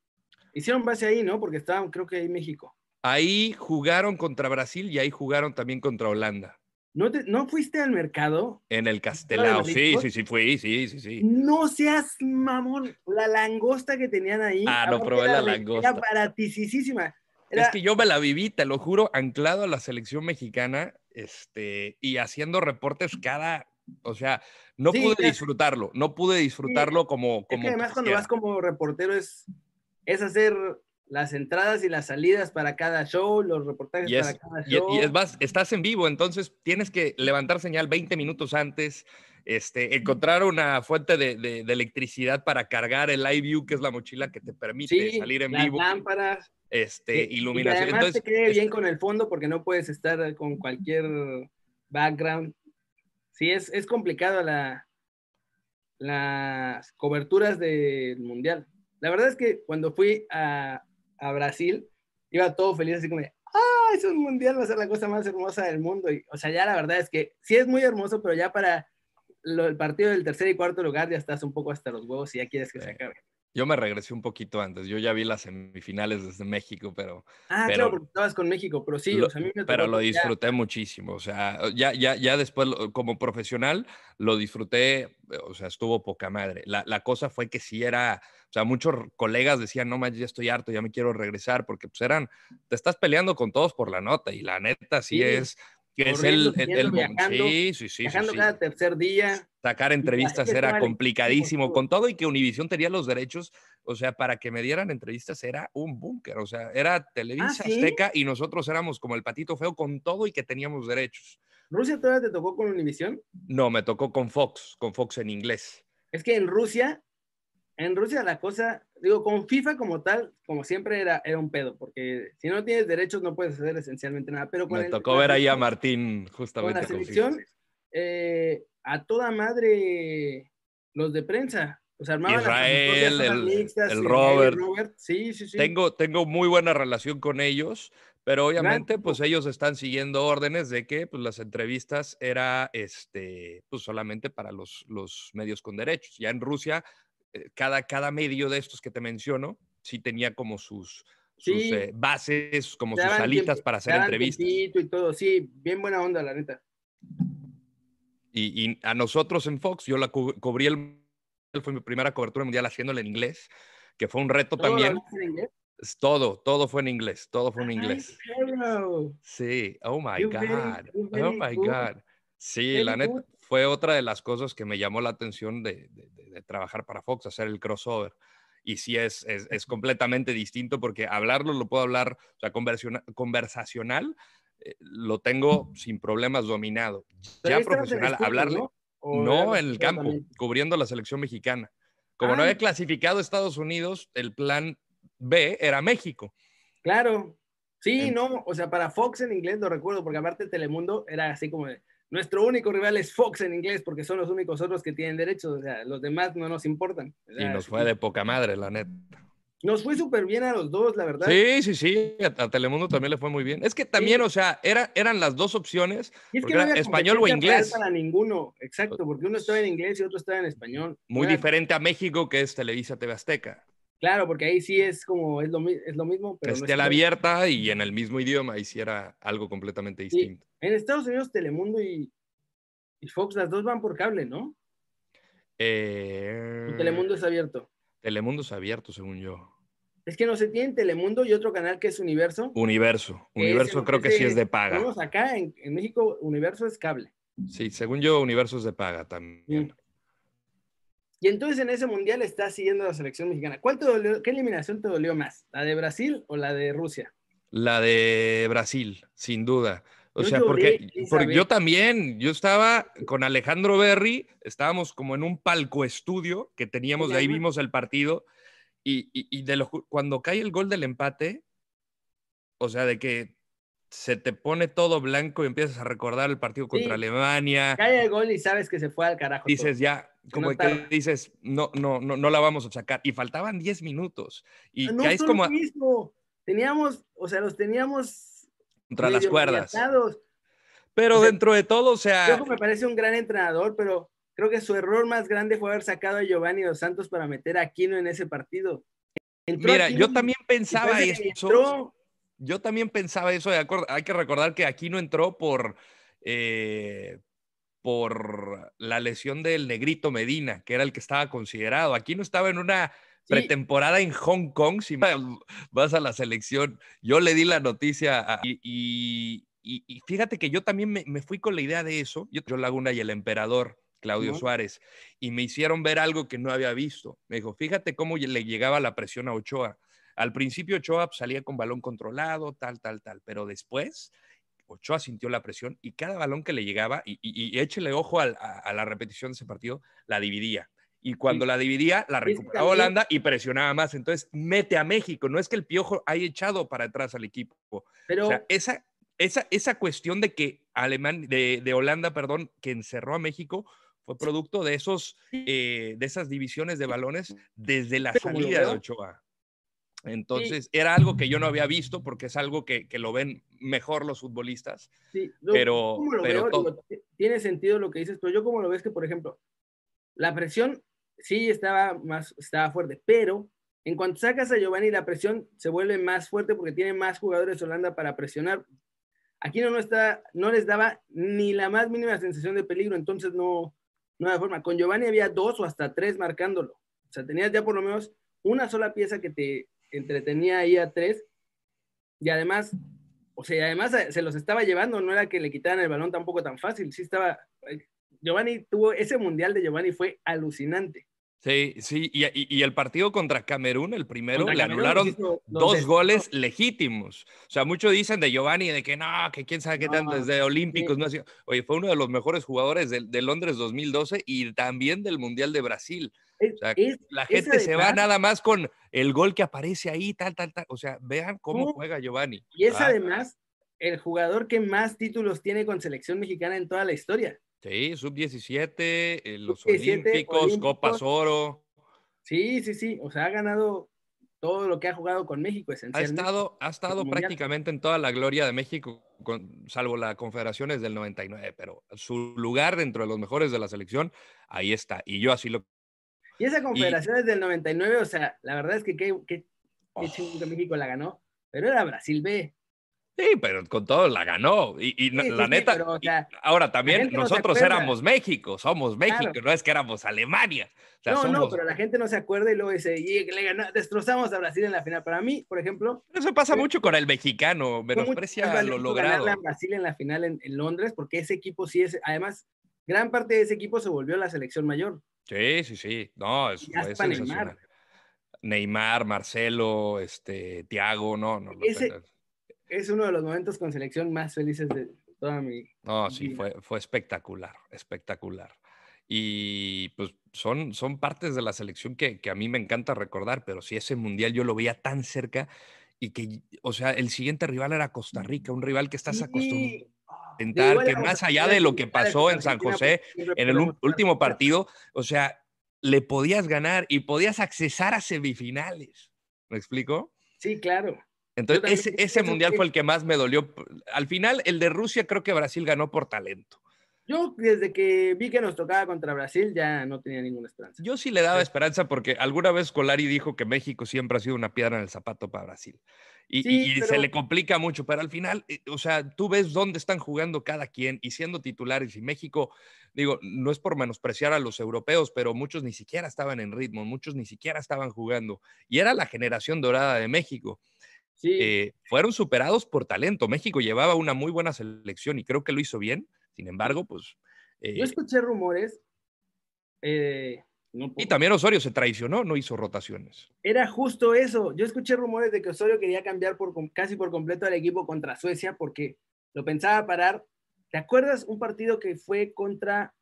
Hicieron base ahí, ¿no? Porque estaban, creo que ahí México. Ahí jugaron contra Brasil y ahí jugaron también contra Holanda. ¿No, te- ¿No fuiste al mercado? En el Castelao. Sí, sí, sí, fui, sí, sí, sí. No seas mamón. La langosta que tenían ahí. Ah, no, probé la langosta. Era Es que yo me la viví, te lo juro, anclado a la selección mexicana, este, y haciendo reportes cada, o sea, no Sí, pude disfrutarlo, no pude disfrutarlo como, es como que además cuando vas como reportero es, es hacer las entradas y las salidas para cada show, los reportajes para cada show. y es más, estás en vivo, entonces tienes que levantar señal 20 minutos antes, este, encontrar una fuente de, de- de electricidad para cargar el iView, que es la mochila que te permite sí, salir en las vivo, lámparas. este, y- y que iluminación. además Entonces, te quede bien con el fondo porque no puedes estar con cualquier background. Sí, es, es complicado la, las coberturas del mundial. La verdad es que cuando fui a, a Brasil, iba todo feliz, así como de, ¡ah! Es un mundial, va a ser la cosa más hermosa del mundo. Y, o sea, ya la verdad es que sí es muy hermoso, pero ya para lo- el partido del tercer y cuarto lugar ya estás un poco hasta los huevos y ya quieres que se acabe. Yo me regresé un poquito antes, yo ya vi las semifinales desde México, pero... Ah, Pero- claro, porque estabas con México, pero sí, Lo- o sea, a mí me pero lo ya- disfruté muchísimo, o sea, ya, ya, ya después como profesional lo disfruté, o sea, estuvo poca madre. La, la cosa fue que sí era, o sea, muchos colegas decían, no manches, ya estoy harto, ya me quiero regresar, porque pues eran, te estás peleando con todos por la nota y la neta sí, Sí, es que es el, el, el- viajando, sí, sí, sí, viajando cada tercer día. Sacar entrevistas era complicadísimo, con todo y que Univision tenía los derechos, o sea, para que me dieran entrevistas era un búnker, o sea, era Televisa, ¿sí? Azteca y nosotros éramos como el patito feo con todo y que teníamos derechos. ¿Rusia todavía te tocó con Univision? No, me tocó con Fox, con Fox en inglés. Es que en Rusia, en Rusia la cosa, digo, con FIFA como tal, como siempre era, era un pedo, porque si no tienes derechos no puedes hacer esencialmente nada. Pero con Me el- tocó la ver ahí a Martín Con justamente la con selección, FIFA. eh, a toda madre los de prensa. O sea, armaban Israel, el- mixtas, el Israel, Robert. Sí, sí, sí. Tengo, tengo muy buena relación con ellos, pero obviamente pues ellos están siguiendo órdenes de que pues, las entrevistas era este, pues solamente para los, los medios con derechos. Ya en Rusia, eh, cada, cada medio de estos que te menciono, sí tenía como sus, sus Sí. eh, bases, como sus salitas tiempo- para hacer entrevistas. y todo, sí, bien buena onda, la neta. Y, y a nosotros en Fox, yo la cu- cubrí el, fue mi primera cobertura mundial haciéndola en inglés, que fue un reto ¿Todo también. en inglés? Todo, todo fue en inglés, todo fue en inglés. Ay, perro. Sí, oh my You very- God, oh my. God. Sí, Very la neta, fue otra de las cosas que me llamó la atención de, de- de- de trabajar para Fox, hacer el crossover. Y sí, es, es, es completamente distinto porque hablarlo lo puedo hablar, o sea, conversacional, eh, lo tengo sin problemas dominado. Pero Ya profesional, estudio, hablarle, ¿no? ¿O no, eras en el campo, también? cubriendo la selección mexicana. Como no Ah. había clasificado a Estados Unidos, el plan B era México. Claro. Sí, no, o sea, para Fox en inglés lo recuerdo, porque aparte Telemundo era así como de, nuestro único rival es Fox en inglés, porque son los únicos otros que tienen derechos, o sea, los demás no nos importan. O Y nos fue de poca madre, la neta. Nos fue súper bien a los dos, la verdad. Sí, sí, sí, a, a Telemundo también le fue muy bien. Es que también, o sea, era, eran las dos opciones, Y es que no había español o inglés. Para ninguno, exacto, porque uno estaba en inglés y otro estaba en español. muy era- diferente a México, que es Televisa TV Azteca. Claro, porque ahí sí es como, es lo, es lo mismo, pero... no Es es tela igual. abierta y en el mismo idioma, y sí era algo completamente distinto. En Estados Unidos, Telemundo y, y Fox, las dos van por cable, ¿no? Eh, Y Telemundo es abierto. Telemundo es abierto, según yo. Es que no se tiene Telemundo y otro canal que es Universo. Universo. Universo creo que sí es de paga. Tenemos acá en, en México, Universo es cable. Sí, según yo, Universo es de paga también. Mm. Y entonces en ese mundial está siguiendo la selección mexicana. ¿Cuál te dolió, ¿Qué eliminación te dolió más? ¿La de Brasil o la de Rusia? La de Brasil, sin duda. O sea, porque, yo también, yo estaba con Alejandro Berry, estábamos como en un palco estudio que teníamos, de ahí vimos el partido, y, de lo, cuando cae el gol del empate, o sea, de que se te pone todo blanco y empiezas a recordar el partido contra Alemania. Cae el gol y sabes que se fue al carajo. Dices ya, como que dices, no, no, no, no la vamos a sacar. Y faltaban 10 minutos. Y no caes como. Mismo. Teníamos, o sea, los teníamos contra las cuerdas. Pero dentro de todo, o sea. me parece un gran entrenador, pero creo que su error más grande fue haber sacado a Giovanni Dos Santos para meter a Aquino en ese partido. Mira, yo también pensaba eso. Yo también pensaba eso. De acuerdo. Hay que recordar que Aquino entró por. Eh, por la lesión del negrito Medina, que era el que estaba considerado. Aquino estaba en una pretemporada en Hong Kong, si vas a la selección, yo le di la noticia y, fíjate que yo también me, fui con la idea de eso, yo, Laguna y el emperador. Claudio Suárez, y me hicieron ver algo que no había visto. Me dijo, fíjate cómo le llegaba la presión a Ochoa. Al principio Ochoa salía con balón controlado, tal, tal, tal, pero después Ochoa sintió la presión y cada balón que le llegaba, y, échele ojo a, la repetición de ese partido, la dividía y cuando la dividía, la recuperaba Holanda y presionaba más. Entonces, mete a México. No es que el Piojo haya echado para atrás al equipo. Pero... O sea, esa, esa, esa cuestión de que Alemán, de, de, Holanda, perdón, que encerró a México, fue producto de, esos, eh, de esas divisiones de balones desde la salida de Ochoa. Entonces, era algo que yo no había visto porque es algo que, que lo ven mejor los futbolistas. Sí, pero, pero tiene sentido lo que dices, pero yo como lo ves que, por ejemplo, la presión sí estaba más, estaba fuerte, pero en cuanto sacas a Giovanni, la presión se vuelve más fuerte porque tiene más jugadores Holanda para presionar. Aquí no, no, está, no les daba ni la más mínima sensación de peligro, entonces no, no había forma. Con Giovanni había dos o hasta tres marcándolo. O sea, tenías ya por lo menos una sola pieza que te entretenía ahí a tres. Y además, o sea, además se los estaba llevando, no era que le quitaran el balón tampoco tan fácil, sí estaba, Giovanni tuvo, ese mundial de Giovanni fue alucinante. Sí, sí, y, el partido contra Camerún, el primero, le anularon dos goles legítimos. O sea, muchos dicen de Giovanni de que no, que quién sabe qué tanto, desde Olímpicos, no Oye, fue uno de los mejores jugadores de, Londres 2012 y también del Mundial de Brasil. o sea, la gente se va nada más con el gol que aparece ahí, tal, tal, tal. O sea, vean cómo juega Giovanni. Y es además el jugador que más títulos tiene con selección mexicana en toda la historia. Sí, sub-17, eh, los olímpicos, Copas Oro. Sí, sí, sí. O sea, ha ganado todo lo que ha jugado con México, esencialmente. Ha estado, ha estado prácticamente en toda la gloria de México, salvo la Confederaciones del 99, pero su lugar dentro de los mejores de la selección, ahí está. Y yo así lo. Y esa Confederaciones del 99, o sea, la verdad es que qué, qué, qué México la ganó, pero era Brasil B. Sí, pero con todo la ganó. Y, la neta, ahora también nosotros éramos México, somos México, no es que éramos Alemania. no, no, pero la gente no se acuerda y luego dice, y le ganó, destrozamos a Brasil en la final. Para mí, por ejemplo. Eso pasa mucho con el mexicano, menosprecia lo logrado. a Brasil en la final en, Londres, porque ese equipo sí es, además, gran parte de ese equipo se volvió la selección mayor. Sí, sí, sí. No, es, Neymar. Neymar, Marcelo, este, Tiago, no, no. Ese, es uno de los momentos con selección más felices de toda mi. No, sí, fue, fue espectacular, espectacular. Y pues son, son partes de la selección que, que, a mí me encanta recordar, pero si ese mundial yo lo veía tan cerca y que, o sea, el siguiente rival era Costa Rica, un rival que estás acostumbrado a intentar, que más allá de lo que pasó en San José en el último partido, o sea, le podías ganar y podías accesar a semifinales. ¿Me explico? Sí, claro. Entonces, ese, ese mundial fue el que más me dolió. Al final, el de Rusia, creo que Brasil ganó por talento. Yo, desde que vi que nos tocaba contra Brasil, ya no tenía ninguna esperanza. Yo sí le daba esperanza porque alguna vez Colari dijo que México siempre ha sido una piedra en el zapato para Brasil. Y, se le complica mucho, pero al final, eh, o sea, tú ves dónde están jugando cada quien y siendo titulares. Y México, digo, no es por menospreciar a los europeos, pero muchos ni siquiera estaban en ritmo, muchos ni siquiera estaban jugando. Y era la generación dorada de México. Eh, fueron superados por talento. México llevaba una muy buena selección y creo que lo hizo bien. Sin embargo, pues... Yo eh, escuché rumores. Eh, y también Osorio se traicionó, no hizo rotaciones. Era justo eso. Yo escuché rumores de que Osorio quería cambiar por, casi por completo al equipo contra Suecia porque lo pensaba parar. ¿Te acuerdas un partido que fue contra,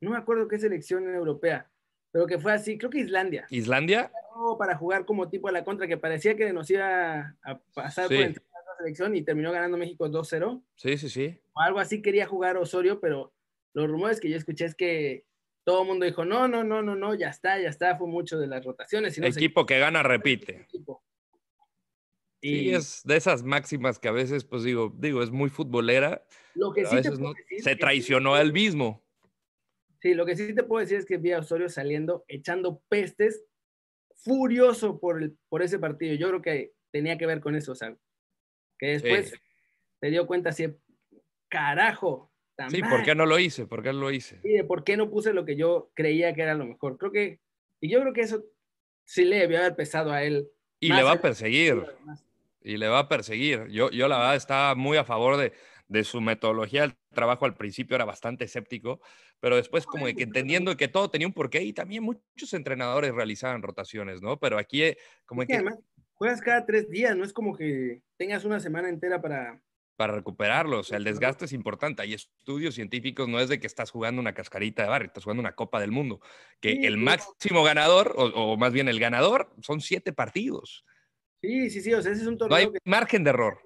no me acuerdo qué selección europea, pero que fue así, creo que Islandia. ¿Islandia? Para jugar como tipo a la contra, que parecía que nos iba a pasar por encima de la selección y terminó ganando México 2-0. Sí, sí, sí. O algo así quería jugar Osorio, pero los rumores que yo escuché es que todo el mundo dijo, no, no, no, no, no, ya está, ya está, fue mucho de las rotaciones. El equipo que gana repite. Y es de esas máximas que a veces, pues digo, digo, es muy futbolera. Lo que sí se traicionó al mismo. Sí, lo que sí te puedo decir es que vi a Osorio saliendo, echando pestes, furioso por, el, por ese partido. Yo creo que tenía que ver con eso, o sea, que después se dio cuenta así, carajo. sí, ¿por qué no lo hice? ¿Por qué no lo hice? Sí, de por qué no puse lo que yo creía que era lo mejor. Creo que, y yo creo que eso sí le debió haber pesado a él. Y le va a perseguir. Y le va a perseguir. Yo, yo la verdad estaba muy a favor de, de su metodología el trabajo al principio era bastante escéptico, pero después como de que entendiendo que todo tenía un porqué y también muchos entrenadores realizaban rotaciones, ¿no? Pero aquí eh, como que... Además, juegas cada tres días, no es como que tengas una semana entera para... Para recuperarlo, o sea, el desgaste es importante. Hay estudios científicos, no es de que estás jugando una cascarita de barrio, estás jugando una Copa del Mundo, que el máximo ganador, o, más bien el ganador, son siete partidos. Sí, sí, sí, o sea, ese es un torneo. No hay margen de error.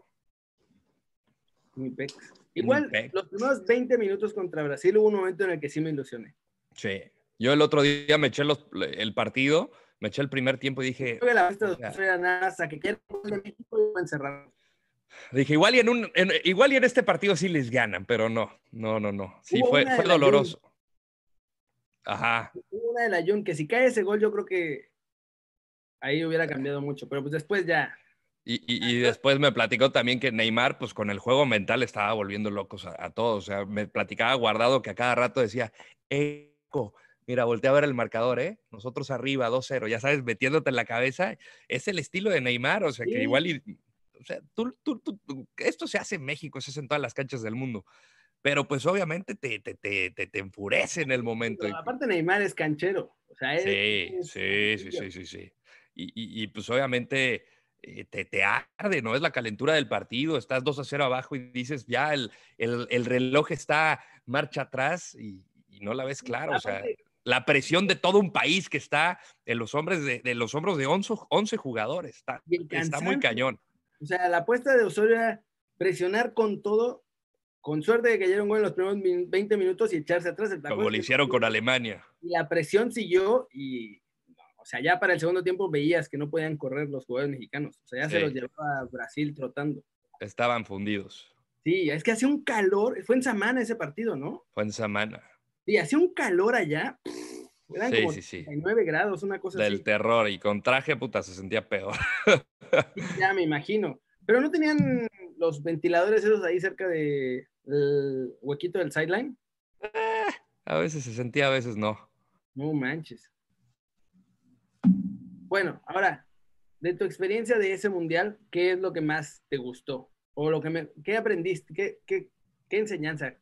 Igual, los primeros 20 minutos contra Brasil hubo un momento en el que sí me ilusioné. Sí. Yo el otro día me eché el partido, me eché el primer tiempo y dije. Creo que la era nada, que de México encerrado. Dije, igual y en, un, igual y en este partido sí les ganan, pero no, no, no, no. Sí, fue, fue doloroso. Ajá. Hubo una de la Jun que si cae ese gol, yo creo que ahí hubiera cambiado mucho, pero pues después ya. Y, después me platicó también que Neymar, pues con el juego mental estaba volviendo locos a, todos. O sea, me platicaba guardado que a cada rato decía, Eco, mira, voltea a ver el marcador, ¿eh? Nosotros arriba, 2-0, ya sabes, metiéndote en la cabeza. Es el estilo de Neymar, o sea, que igual, y, o sea, tú, tú, esto se hace en México, se hace en todas las canchas del mundo. Pero pues obviamente te, te, te, te, enfurece en el momento. aparte Neymar es canchero. O sea, sí, sí, sí, sí, sí, sí. Y, y pues obviamente te, te, arde, ¿no? Es la calentura del partido, estás 2 a 0 abajo y dices, ya el, el, reloj está marcha atrás y, no la ves claro, o sea, la presión de todo un país que está en los hombres de, los hombros de 11, 11 jugadores, está, está muy cañón. O sea, la apuesta de Osorio era presionar con todo, con suerte de que cayeron gol en los primeros 20 minutos y echarse atrás. Como lo hicieron con Alemania. Y la presión siguió y o sea, ya para el segundo tiempo veías que no podían correr los jugadores mexicanos. O sea, ya se los llevaba a Brasil trotando. Estaban fundidos. Sí, es que hacía un calor. Fue en Samana ese partido, ¿no? Fue en Samana. Sí, hacía un calor allá. Eran sí, como sí, sí. 9 grados, una cosa Del terror. Y con traje, puta, se sentía peor. ya me imagino. Pero no tenían los ventiladores esos ahí cerca del huequito del sideline. Eh, a veces se sentía, a veces no. No manches. Bueno, ahora, de tu experiencia de ese mundial, ¿qué es lo que más te gustó? ¿O lo que me, qué aprendiste? ¿Qué, qué, qué enseñanza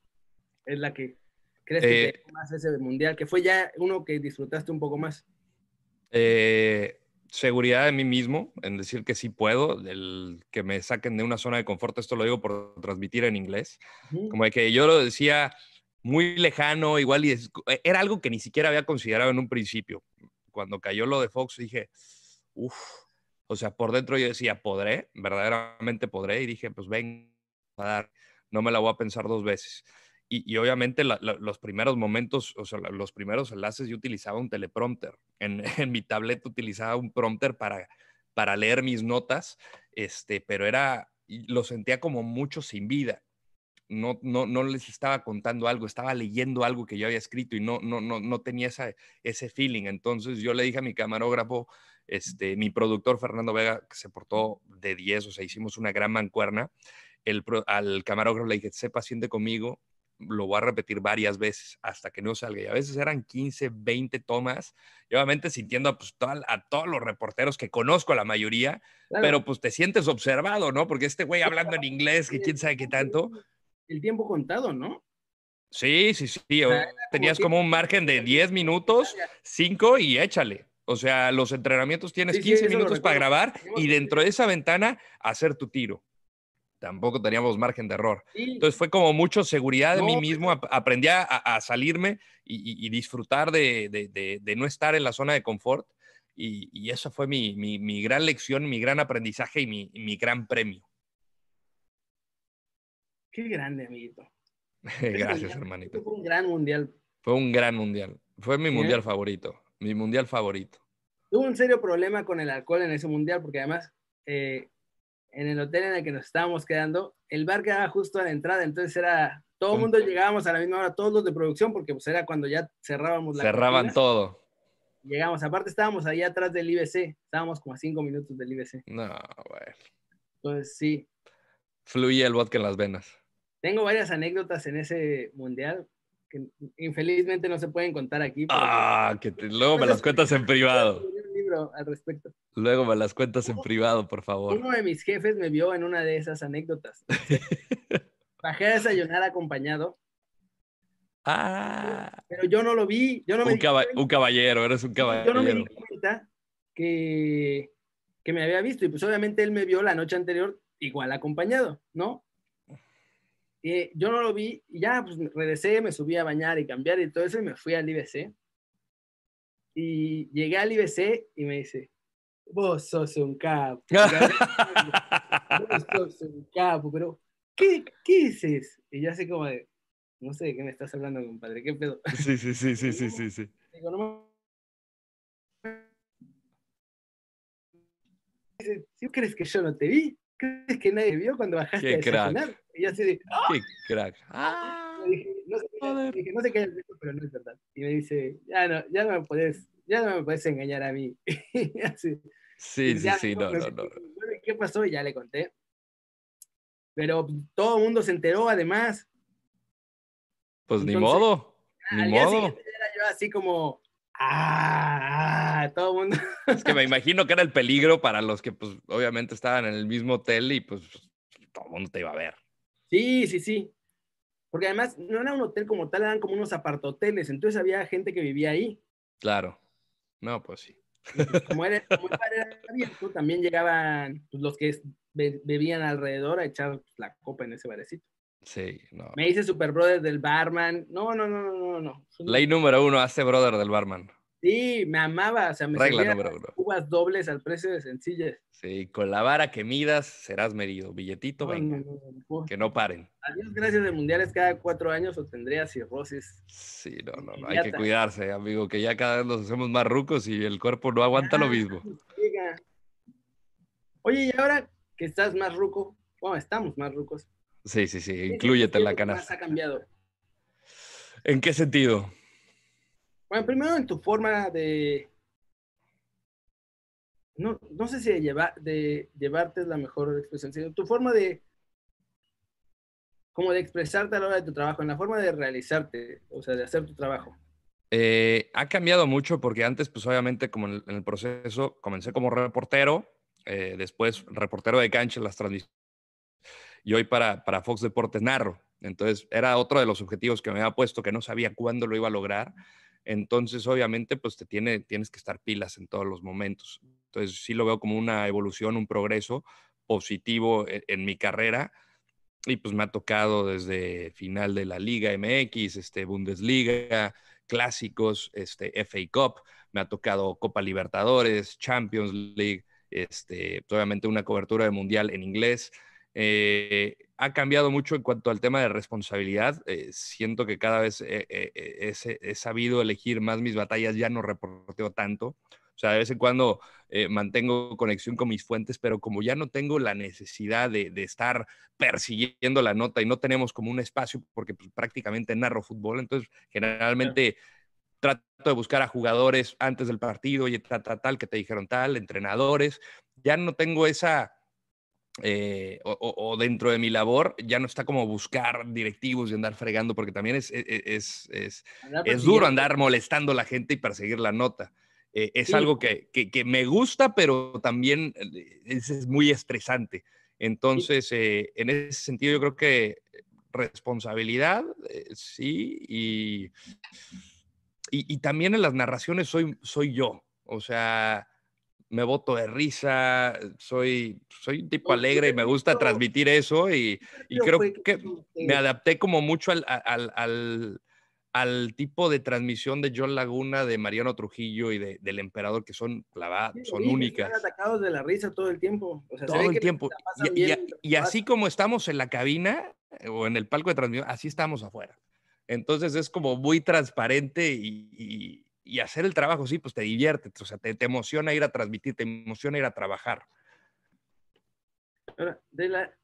es la que crees que eh, más ese mundial? Que fue ya uno que disfrutaste un poco más. Eh, seguridad de mí mismo, en decir que sí puedo, el que me saquen de una zona de confort, esto lo digo por transmitir en inglés, como de que yo lo decía muy lejano, igual y era algo que ni siquiera había considerado en un principio cuando cayó lo de Fox dije, uff, o sea, por dentro yo decía, podré, verdaderamente podré, y dije, pues ven a dar, no me la voy a pensar dos veces. Y, obviamente los primeros momentos, o sea, los primeros enlaces yo utilizaba un teleprompter. En, en, mi tableta utilizaba un prompter para, para leer mis notas, este, pero era, lo sentía como mucho sin vida no, no, no les estaba contando algo, estaba leyendo algo que yo había escrito y no, no, no, no tenía ese feeling. Entonces yo le dije a mi camarógrafo, este, mi productor Fernando Vega, que se portó de 10, o sea, hicimos una gran mancuerna. El, al camarógrafo le dije, sé paciente conmigo, lo voy a repetir varias veces hasta que no salga. Y a veces eran 15, 20 tomas, y obviamente sintiendo a, pues, a todos los reporteros que conozco, la mayoría, pero pues te sientes observado, ¿no? Porque este güey hablando en inglés, que quién sabe qué tanto, el tiempo contado, ¿no? Sí, sí, sí. Tenías como un margen de 10 minutos, 5 y échale. O sea, los entrenamientos tienes 15 minutos para grabar y dentro de esa ventana hacer tu tiro. tampoco teníamos margen de error. Entonces fue como mucho seguridad de mí mismo, aprendí a, salirme y, disfrutar de, no estar en la zona de confort. Y, y esa fue mi, gran lección, mi gran aprendizaje y mi, gran premio. Qué grande, amiguito. Gracias, hermanito. Fue un gran mundial. Fue un gran mundial. Fue mi mundial favorito. Mi mundial favorito. Tuve un serio problema con el alcohol en ese mundial porque además eh, en el hotel en el que nos estábamos quedando, el bar quedaba justo a la entrada, entonces era, todo el mundo llegábamos a la misma hora, todos los de producción, porque pues era cuando ya cerrábamos la Cerraban todo. Llegamos, aparte estábamos ahí atrás del IBC, estábamos como a cinco minutos del IBC. No, bueno. Entonces sí. Fluía el vodka en las venas. Tengo varias anécdotas en ese mundial que infelizmente no se pueden contar aquí. Ah, que luego me las cuentas en privado al respecto. Luego me las cuentas en privado, por favor. Uno de mis jefes me vio en una de esas anécdotas. Bajé a desayunar acompañado. Ah. Pero yo no lo vi. Yo no un, un, caballero, eres un caballero. Yo no me di cuenta que, que me había visto. Y pues obviamente él me vio la noche anterior igual acompañado, ¿no? Y yo no lo vi y ya pues regresé, me subí a bañar y cambiar y todo eso y me fui al IBC. Y llegué al IBC y me dice, vos sos un capo. vos sos un capo, pero ¿qué, qué es eso? Y yo así como de, no sé de qué me estás hablando, compadre, ¿qué pedo? Sí, sí, sí, sí, sí, sí. sí. Digo, no ¿Sí crees que yo no te vi? ¿Crees que nadie vio cuando bajaste Qué a desayunar? Crack. Y yo así de, ¡Ah! ¡Qué crack! ¡Ah! dije, no sé, dije, no sé qué es esto, pero no es verdad. Y me dice, ya no, ya no me puedes, ya no me puedes engañar a mí. Así, sí, sí, sí, no, no, no. ¿Qué pasó? Y ya le conté. Pero todo el mundo se enteró, además. Pues ni modo, ni modo. Era yo así como, ah, todo el mundo. Es que me imagino que era el peligro para los que, pues, obviamente estaban en el mismo hotel y, pues, todo el mundo te iba a ver. Sí, sí, sí porque además no era un hotel como tal, eran como unos apartoteles, entonces había gente que vivía ahí. Claro, no, pues sí. Como era, como era abierto, también llegaban pues, los que bebían alrededor a echar la copa en ese barecito. Sí, no. Me hice super brother del barman. No, no, no, no, no, no. Ley número uno, hace brother del barman. Sí, me amaba, o sea, me Regla número uno. Uvas dobles al precio de sencillas. Sí, con la vara que midas serás medido. Billetito, venga. que no paren. Adiós, gracias de mundiales cada cuatro años o tendría cirrosis. Sí, no, no, no. Hay que cuidarse, amigo, que ya cada vez nos hacemos más rucos y el cuerpo no aguanta lo mismo. Oye, y ahora que estás más ruco, bueno, estamos más rucos. Sí, sí, sí, incluyete en la canasta. ¿Qué ha cambiado? ¿En qué sentido? Bueno, primero en tu forma de. No, no sé si de, de llevarte es la mejor expresión, sino tu forma de. Como de expresarte a la hora de tu trabajo, en la forma de realizarte, o sea, de hacer tu trabajo. Eh, ha cambiado mucho porque antes, pues obviamente, como en el, proceso, comencé como reportero, eh, después reportero de cancha en las transmisiones, y hoy para, para Fox Deportes narro. Entonces, era otro de los objetivos que me había puesto, que no sabía cuándo lo iba a lograr entonces, obviamente, pues te tiene, tienes que estar pilas en todos los momentos. Entonces, sí lo veo como una evolución, un progreso positivo e, en, mi carrera. Y pues me ha tocado desde final de la Liga MX, este, Bundesliga, clásicos, este, FA Cup, me ha tocado Copa Libertadores, Champions League, este, pues, obviamente una cobertura de mundial en inglés. Eh, ha cambiado mucho en cuanto al tema de responsabilidad. Eh, siento que cada vez he, sabido elegir más mis batallas, ya no reporteo tanto. O sea, de vez en cuando eh, mantengo conexión con mis fuentes, pero como ya no tengo la necesidad de, estar persiguiendo la nota y no tenemos como un espacio, porque pues, prácticamente narro fútbol, entonces generalmente trato de buscar a jugadores antes del partido y tal, tal, tal, que te dijeron tal, entrenadores. Ya no tengo esa eh, o, dentro de mi labor ya no está como buscar directivos y andar fregando, porque también es, e, e, es, es, es, duro andar molestando a la gente y perseguir la nota. Eh, es algo que, que, me gusta, pero también eh, es, muy estresante. Entonces, en ese sentido, yo creo que responsabilidad, sí, y, y, y, también en las narraciones soy, soy yo. O sea, me boto de risa, soy, soy un tipo alegre y me gusta transmitir eso y, y creo que me adapté como mucho al, al, al, al, tipo de transmisión de John Laguna, de Mariano Trujillo y de, del Emperador, que son clavadas, son únicas. Están atacados de la risa todo el tiempo. O sea, todo el tiempo. Y, y, y así como estamos en la cabina eh, o en el palco de transmisión, así estamos afuera. Entonces es como muy transparente y, y hacer el trabajo, sí, pues te divierte, o sea, te, te, emociona ir a transmitir, te emociona ir a trabajar. Ahora, de la,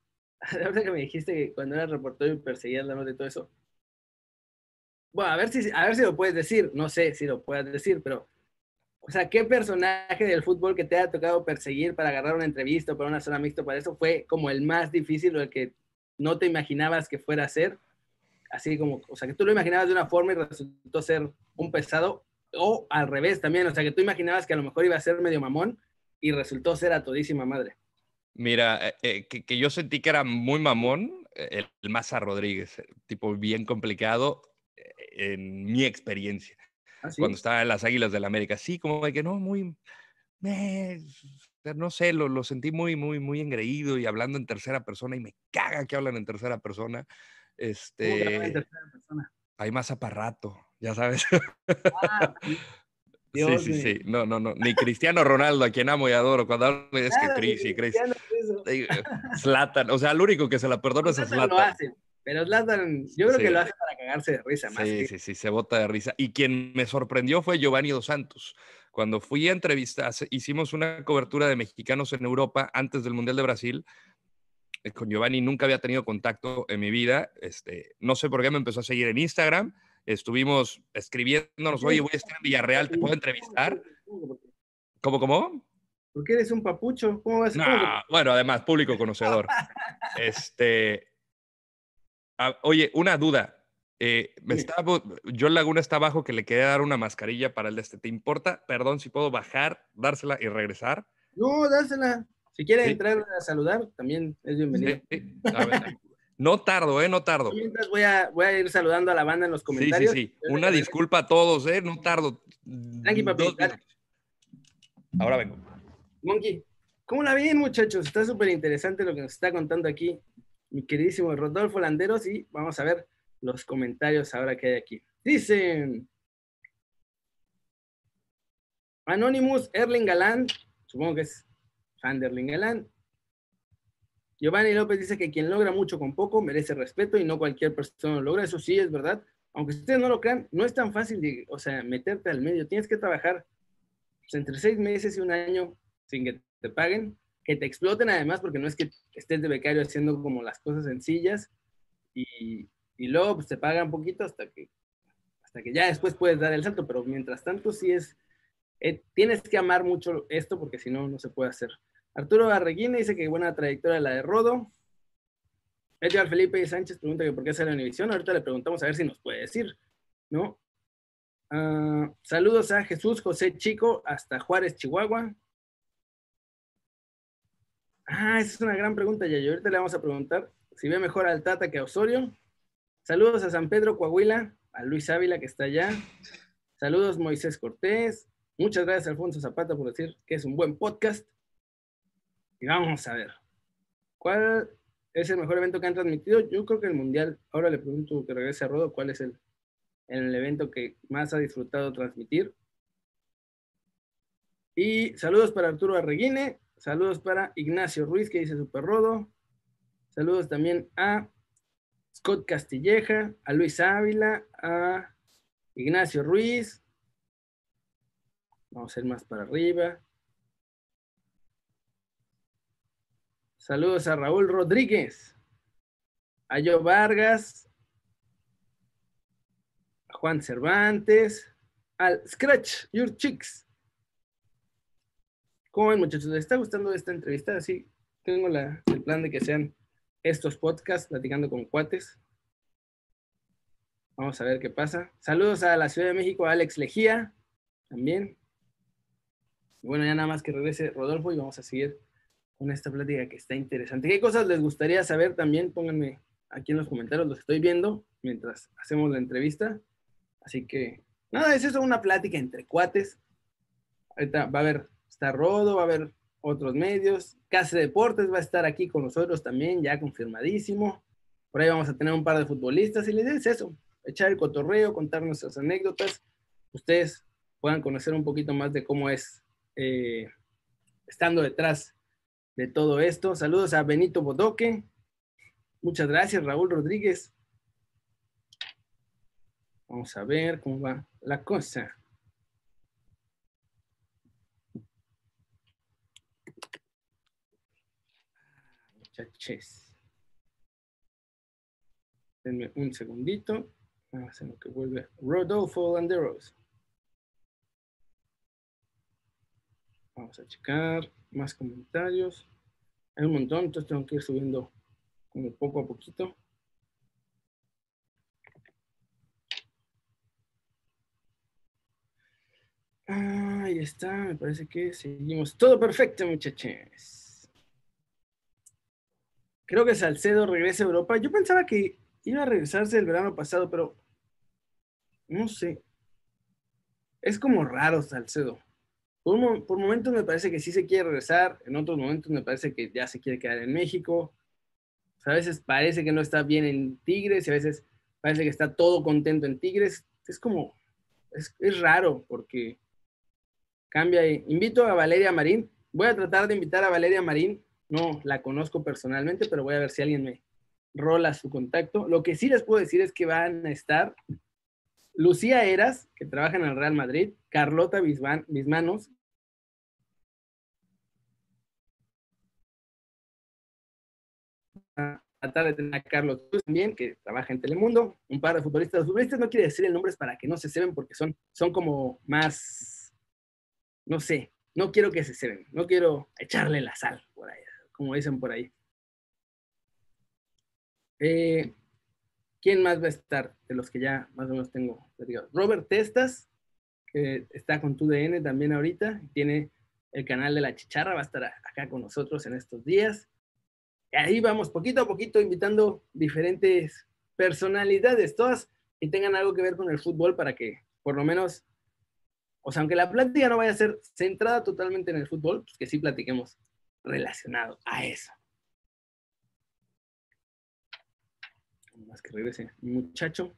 verdad que me dijiste que cuando eras reportero y perseguías la de todo eso. Bueno, a ver, si, a ver si lo puedes decir, no sé si lo puedes decir, pero, o sea, ¿qué personaje del fútbol que te ha tocado perseguir para agarrar una entrevista o para una zona mixta para eso fue como el más difícil o el que no te imaginabas que fuera a ser? Así como, o sea, que tú lo imaginabas de una forma y resultó ser un pesado, o al revés también, o sea, que tú imaginabas que a lo mejor iba a ser medio mamón y resultó ser a todísima madre. Mira, eh, eh que, que, yo sentí que era muy mamón, eh, el, Maza Rodríguez, tipo bien complicado en mi experiencia. ¿Ah, sí? Cuando estaba en las Águilas del la América, sí, como de que no, muy, eh, no sé, lo, lo, sentí muy, muy, muy engreído y hablando en tercera persona y me caga que hablan en tercera persona. Este, en tercera persona? Hay más aparato ya sabes. Ah, Dios sí, sí, sí. No, no, no. Ni Cristiano Ronaldo, a quien amo y adoro. Cuando hablo es que Cris y Cris. Zlatan. O sea, el único que se la perdona es a Zlatan. Lo hace, pero Zlatan, yo creo sí. que lo hace para cagarse de risa más. Sí, que... sí, sí, se bota de risa. Y quien me sorprendió fue Giovanni Dos Santos. Cuando fui a entrevistar, hicimos una cobertura de mexicanos en Europa antes del Mundial de Brasil. Eh, con Giovanni nunca había tenido contacto en mi vida. Este, no sé por qué me empezó a seguir en Instagram estuvimos escribiéndonos, oye, voy a estar en Villarreal, ¿te puedo entrevistar? ¿Cómo, cómo? Porque eres un papucho, ¿cómo vas? No, bueno, además, público conocedor. este, a, oye, una duda. Eh, me está, John Laguna está abajo que le quería dar una mascarilla para el de este. ¿Te importa? Perdón si puedo bajar, dársela y regresar. No, dársela. Si quiere sí. entrar a saludar, también es bienvenido. Sí, a ver, no tardo, ¿eh? No tardo. Mientras voy a, voy a ir saludando a la banda en los comentarios. Sí, sí, sí. Una disculpa a todos, ¿eh? No tardo. Tranqui, papi. Ahora vengo. Monkey, ¿cómo la ven, muchachos? Está súper interesante lo que nos está contando aquí mi queridísimo Rodolfo Landeros y vamos a ver los comentarios ahora que hay aquí. Dicen Anonymous Erling Galán, supongo que es fan de Erling Galán, Giovanni López dice que quien logra mucho con poco merece respeto y no cualquier persona lo logra. Eso sí es verdad. Aunque ustedes no lo crean, no es tan fácil o sea, meterte al medio. Tienes que trabajar pues, entre seis meses y un año sin que te paguen, que te exploten además, porque no es que estés de becario haciendo como las cosas sencillas y, y luego pues, te pagan poquito hasta que, hasta que ya después puedes dar el salto, pero mientras tanto sí es, eh, tienes que amar mucho esto porque si no, no se puede hacer. Arturo Arreguín dice que buena trayectoria la de Rodo. Edgar Felipe Sánchez pregunta que por qué sale la Univisión. Ahorita le preguntamos a ver si nos puede decir, ¿no? Uh, saludos a Jesús José Chico hasta Juárez, Chihuahua. Ah, esa es una gran pregunta, y Ahorita le vamos a preguntar si ve mejor al Tata que a Osorio. Saludos a San Pedro, Coahuila, a Luis Ávila que está allá. Saludos Moisés Cortés. Muchas gracias Alfonso Zapata por decir que es un buen podcast. Y vamos a ver. ¿Cuál es el mejor evento que han transmitido? Yo creo que el Mundial. Ahora le pregunto que regrese a Rodo cuál es el, el evento que más ha disfrutado transmitir. Y saludos para Arturo Arreguine. Saludos para Ignacio Ruiz, que dice Super Rodo. Saludos también a Scott Castilleja, a Luis Ávila, a Ignacio Ruiz. Vamos a ir más para arriba. Saludos a Raúl Rodríguez, a Joe Vargas, a Juan Cervantes, al Scratch Your Chicks. ¿Cómo ven, muchachos? ¿Les está gustando esta entrevista? Sí, tengo la, el plan de que sean estos podcasts platicando con cuates. Vamos a ver qué pasa. Saludos a la Ciudad de México, a Alex Lejía, también. Bueno, ya nada más que regrese Rodolfo y vamos a seguir con esta plática que está interesante. ¿Qué cosas les gustaría saber también? Pónganme aquí en los comentarios, los estoy viendo mientras hacemos la entrevista. Así que, nada, es eso, una plática entre cuates. Ahorita va a haber está Rodo, va a haber otros medios. Casa Deportes va a estar aquí con nosotros también, ya confirmadísimo. Por ahí vamos a tener un par de futbolistas y les es eso, echar el cotorreo, contar nuestras anécdotas. Ustedes puedan conocer un poquito más de cómo es eh, estando detrás de todo esto. Saludos a Benito Bodoque. Muchas gracias, Raúl Rodríguez. Vamos a ver cómo va la cosa. Muchachos. Denme un segundito. Vamos a lo que vuelve Rodolfo Landeros. Vamos a checar más comentarios. Hay un montón, entonces tengo que ir subiendo como poco a poquito. Ahí está, me parece que seguimos. Todo perfecto, muchachos. Creo que Salcedo regresa a Europa. Yo pensaba que iba a regresarse el verano pasado, pero no sé. Es como raro Salcedo. Por, momentos me parece que sí se quiere regresar, en otros momentos me parece que ya se quiere quedar en México. a veces parece que no está bien en Tigres y a veces parece que está todo contento en Tigres. Es como, es, raro porque cambia. Invito a Valeria Marín. Voy a tratar de invitar a Valeria Marín. No la conozco personalmente, pero voy a ver si alguien me rola su contacto. Lo que sí les puedo decir es que van a estar Lucía Eras, que trabaja en el Real Madrid, Carlota Bismanos, tratar de tener a Carlos también, que trabaja en Telemundo, un par de futbolistas. Los futbolistas no quiere decir el nombre para que no se seven porque son, son como más, no sé, no quiero que se seven, no quiero echarle la sal por ahí, como dicen por ahí. Eh, ¿Quién más va a estar de los que ya más o menos tengo? Robert Testas, que está con TUDN también ahorita, tiene el canal de la chicharra, va a estar acá con nosotros en estos días. Y ahí vamos poquito a poquito invitando diferentes personalidades, todas que tengan algo que ver con el fútbol para que por lo menos, o sea, aunque la plática no vaya a ser centrada totalmente en el fútbol, pues que sí platiquemos relacionado a eso. Más que regrese muchacho.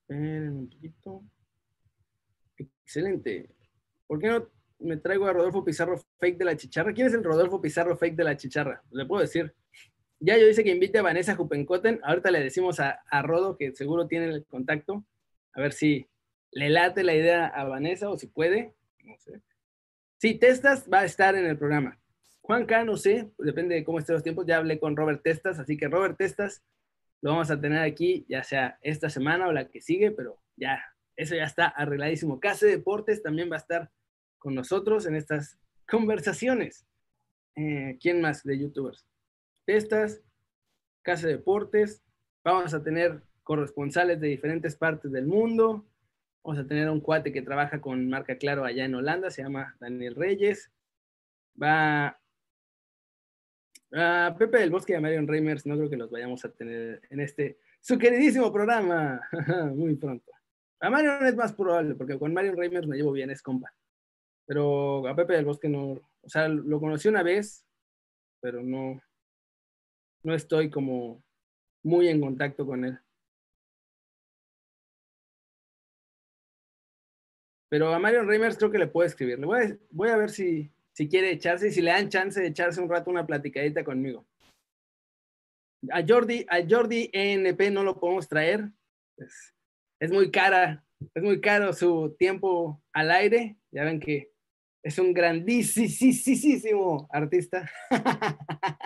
Esperen un poquito. Excelente. ¿Por qué no me traigo a Rodolfo Pizarro fake de la chicharra? ¿Quién es el Rodolfo Pizarro fake de la chicharra? Le puedo decir. Ya yo dice que invite a Vanessa Jupencoten. Ahorita le decimos a, a Rodo, que seguro tiene el contacto, a ver si le late la idea a Vanessa o si puede. No sé. Sí, Testas va a estar en el programa. Juan K, no sé, depende de cómo estén los tiempos. Ya hablé con Robert Testas, así que Robert Testas lo vamos a tener aquí, ya sea esta semana o la que sigue, pero ya, eso ya está arregladísimo. Case Deportes también va a estar con nosotros en estas conversaciones. Eh, ¿Quién más de youtubers? Testas, Casa Deportes. Vamos a tener corresponsales de diferentes partes del mundo. Vamos a tener un cuate que trabaja con marca Claro allá en Holanda, se llama Daniel Reyes. Va a Pepe del Bosque y a Marion Reimers, no creo que los vayamos a tener en este, su queridísimo programa, muy pronto. A Marion es más probable, porque con Marion Reimers me llevo bien, es compa. Pero a Pepe del Bosque no, o sea, lo conocí una vez, pero no, no estoy como muy en contacto con él. Pero a Marion Reimers creo que le puedo escribir. Le voy a, voy a ver si, si quiere echarse y si le dan chance de echarse un rato una platicadita conmigo. A Jordi, a Jordi ENP no lo podemos traer. Es, es muy cara, es muy caro su tiempo al aire. Ya ven que es un grandísimo artista.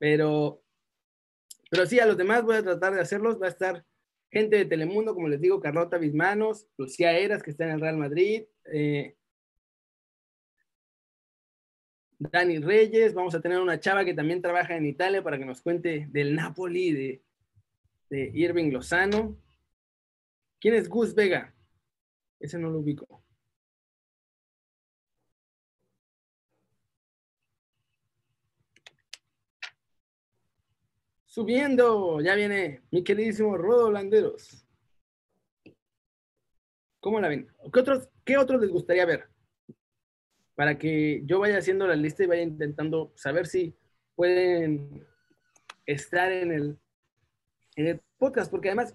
Pero, pero sí, a los demás voy a tratar de hacerlos. Va a estar gente de Telemundo, como les digo, Carlota Bismanos, Lucía Eras, que está en el Real Madrid, eh, Dani Reyes, vamos a tener una chava que también trabaja en Italia para que nos cuente del Napoli, de, de Irving Lozano. ¿Quién es Gus Vega? Ese no lo ubico. Subiendo. Ya viene mi queridísimo Rodo Landeros. ¿Cómo la ven? ¿Qué otros, ¿Qué otros les gustaría ver? Para que yo vaya haciendo la lista y vaya intentando saber si pueden estar en el, podcast, porque además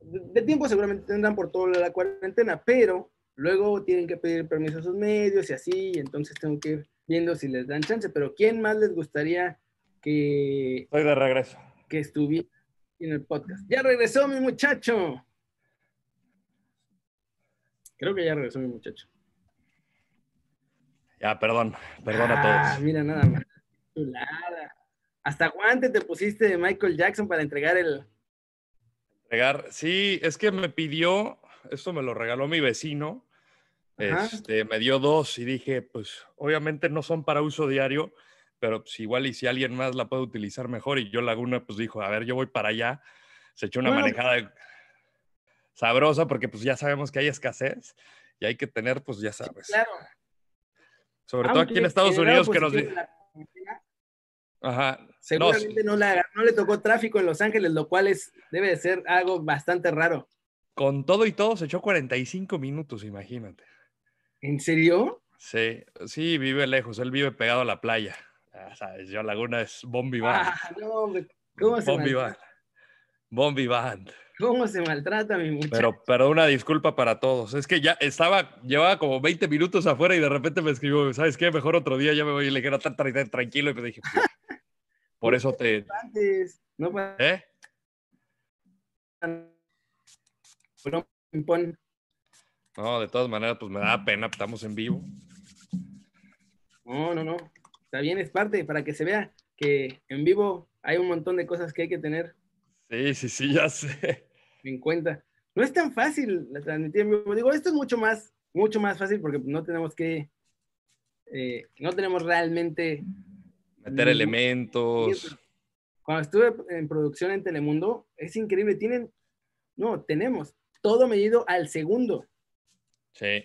de tiempo seguramente tendrán por toda la cuarentena, pero luego tienen que pedir permiso a sus medios y así, entonces tengo que ir viendo si les dan chance, pero ¿quién más les gustaría que... Estoy de regreso. Que estuviera en el podcast. Ya regresó mi muchacho. Creo que ya regresó mi muchacho. Ya, perdón, perdón a Ah, todos. mira nada más. Hasta guante te pusiste de Michael Jackson para entregar el... Entregar, sí, es que me pidió, esto me lo regaló mi vecino, Ajá. este, me dio dos y dije, pues obviamente no son para uso diario, pero pues igual y si alguien más la puede utilizar mejor y yo Laguna pues dijo, a ver, yo voy para allá, se echó una Bueno. manejada sabrosa porque pues ya sabemos que hay escasez y hay que tener pues ya sabes, Claro. sobre todo aquí en Estados Unidos que nos... la Ajá, Seguramente no, la- no le tocó tráfico en Los Ángeles, lo cual es, debe de ser algo bastante raro. con todo y todo se echó 45 minutos, imagínate. ¿En serio? Sí, sí, vive lejos, él vive pegado a la playa. Ya sabes, yo Laguna es Bombi Band. Ah, no. ¿Cómo se, Bombi Band. Bombi Band. ¿Cómo se maltrata mi muchacho? Pero, pero una disculpa para todos. Es que ya estaba, llevaba como 20 minutos afuera y de repente me escribió, ¿sabes qué? Mejor otro día ya me voy y le dije, "No, tan, tan, tan, tranquilo. Y me dije, "Pues, por eso te... Antes, no ¿Eh? no, de todas maneras, pues me da pena, estamos en vivo. no, no, no. Está bien, es parte para que se vea que en vivo hay un montón de cosas que hay que tener Sí, sí, sí, ya sé. en cuenta. No es tan fácil la transmitir en vivo. Digo, esto es mucho más, mucho más fácil porque no tenemos que, eh, no tenemos realmente Meter elementos. Cuando estuve en producción en Telemundo, es increíble. Tienen, no, tenemos todo medido al segundo. Sí,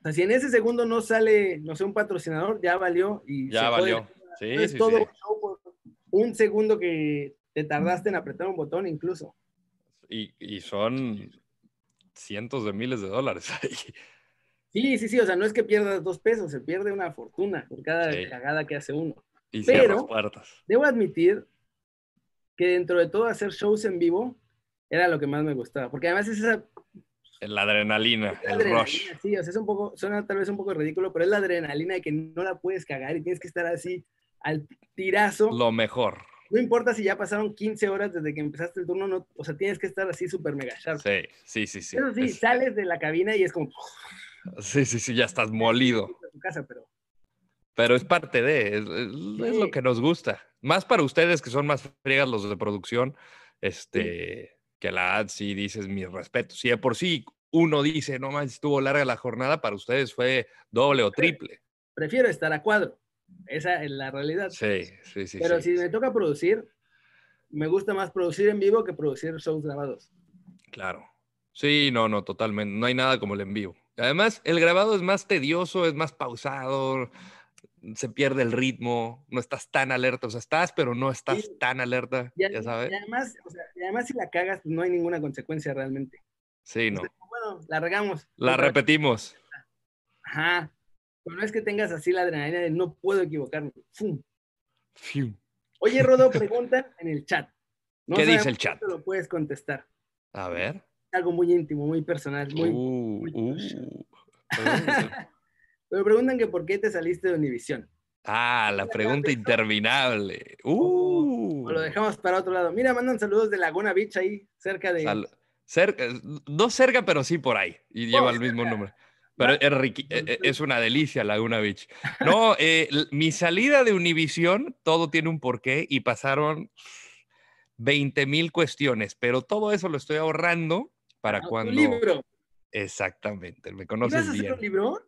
O sea, si en ese segundo no sale, no sé, un patrocinador, ya valió. Y ya valió. Sí, Es sí, todo sí. un show por un segundo que te tardaste en apretar un botón incluso. Y, y son cientos de miles de dólares ahí. Sí, sí, sí, o sea, no es que pierdas dos pesos, se pierde una fortuna por cada Sí. cagada que hace uno. Y Pero- puertas. Debo admitir que dentro de todo hacer shows en vivo era lo que más me gustaba, porque además es esa La adrenalina, La el adrenalina, rush. Sí, o sea, es un poco, suena tal vez un poco ridículo, pero es la adrenalina de que no la puedes cagar y tienes que estar así al tirazo. Lo mejor. No importa si ya pasaron 15 horas desde que empezaste el turno, no, o sea, tienes que estar así súper mega sharp. Sí, sí, sí, sí. Eso sí, Es- sales de la cabina y es como sí, sí, sí, ya estás molido. a tu casa, pero Pero es parte de, es, es- es lo Sí. que nos gusta. Más para ustedes que son más friegas los de producción, este, que la ad sí dices mis respetos. Si de por sí uno dice, no más, estuvo larga la jornada, para ustedes fue doble o triple. prefiero estar a cuadro. Esa es la realidad. Sí, sí, sí. pero sí, si me toca producir, me gusta más producir en vivo que producir shows grabados. Claro. Sí, no, no, totalmente. No hay nada como el en vivo. Además, el grabado es más tedioso, es más pausado, se pierde el ritmo, no estás tan alerta. O sea, estás, pero no estás Sí. tan alerta, Y, ya sabes. y además, o sea, y además si la cagas, pues no hay ninguna consecuencia realmente. Sí, no. Bueno, la regamos. La Otra- repetimos. Ajá. Pero no es que tengas así la adrenalina de no puedo equivocarme. ¡Fum! Fiu. Oye, Rodo, preguntan en el chat. No ¿Qué dice el chat? lo puedes contestar. A ver. Algo muy íntimo, muy personal. Muy... Uh, muy- uh. Pero preguntan que por qué te saliste de Univisión. Ah, la pregunta interminable. Uh. O lo dejamos para otro lado. Mira, mandan saludos de Laguna Beach ahí, cerca de. Sal- cerca, no cerca, pero sí por ahí. Y lleva el mismo nombre. Pero es, riqui- e- e- es una delicia Laguna Beach. No, eh, mi salida de Univisión, todo tiene un porqué y pasaron 20 mil cuestiones, pero todo eso lo estoy ahorrando para Ah, un cuando... libro. Exactamente, me ¿Ibas a conoces hacer bien. un libro?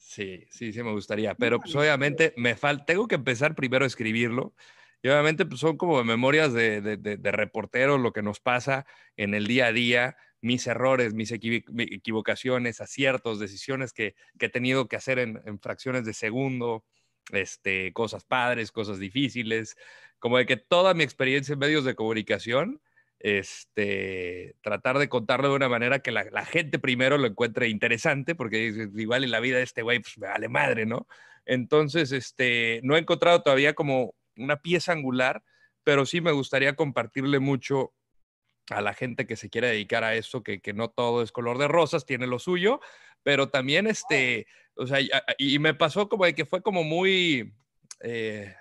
Sí, sí, sí me gustaría, pero pues obviamente me falta, tengo que empezar primero a escribirlo y obviamente pues son como memorias de, de, de, de reporteros, lo que nos pasa en el día a día, mis errores, mis equivocaciones, aciertos, decisiones que, que he tenido que hacer en, en fracciones de segundo, este, cosas padres, cosas difíciles, como de que toda mi experiencia en medios de comunicación, este, tratar de contarlo de una manera que la, gente primero lo encuentre interesante, porque igual en la vida de este güey, pues me vale madre, ¿no? Entonces, este, no he encontrado todavía como una pieza angular, pero sí me gustaría compartirle mucho a la gente que se quiere dedicar a eso, que, que no todo es color de rosas, tiene lo suyo, pero también, este, o sea, y, me pasó como de que fue como muy, eh,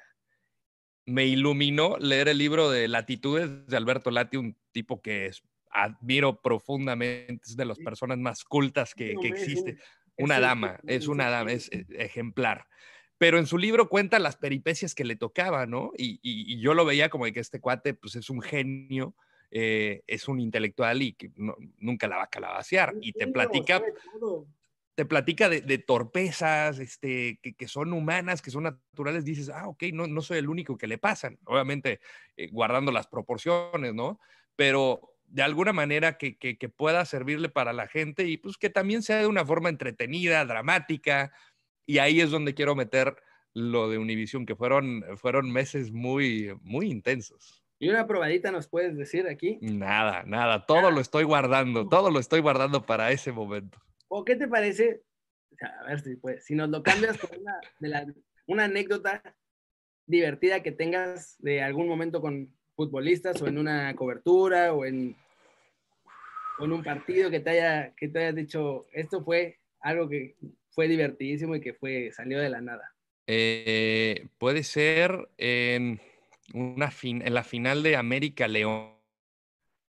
me iluminó leer el libro de Latitudes de Alberto Lati, un tipo que es, admiro profundamente, es de las personas más cultas que, que existe. Una dama, es una dama, es ejemplar pero en su libro cuenta las peripecias que le tocaba, ¿no? Y, y, yo lo veía como de que este cuate, pues es un genio, eh, es un intelectual y que nunca la va a calabacear. Y te platica, te platica de, torpezas, este, que, son humanas, que son naturales. Dices, ah, ok, no, no soy el único que le pasan. Obviamente, eh, guardando las proporciones, ¿no? Pero de alguna manera que, que, que pueda servirle para la gente y pues que también sea de una forma entretenida, dramática, y ahí es donde quiero meter lo de Univision, que fueron, fueron meses muy, muy intensos. ¿Y una probadita nos puedes decir aquí? Nada, nada, todo lo estoy guardando, todo lo estoy guardando para ese momento. ¿O qué te parece? A ver si puedes, si nos lo cambias por una, de una anécdota divertida que tengas de algún momento con futbolistas o en una cobertura o en, un partido que te haya que te hayas dicho, esto fue algo que fue divertidísimo y que fue, salió de la nada? Eh, puede ser en, una la final de América León.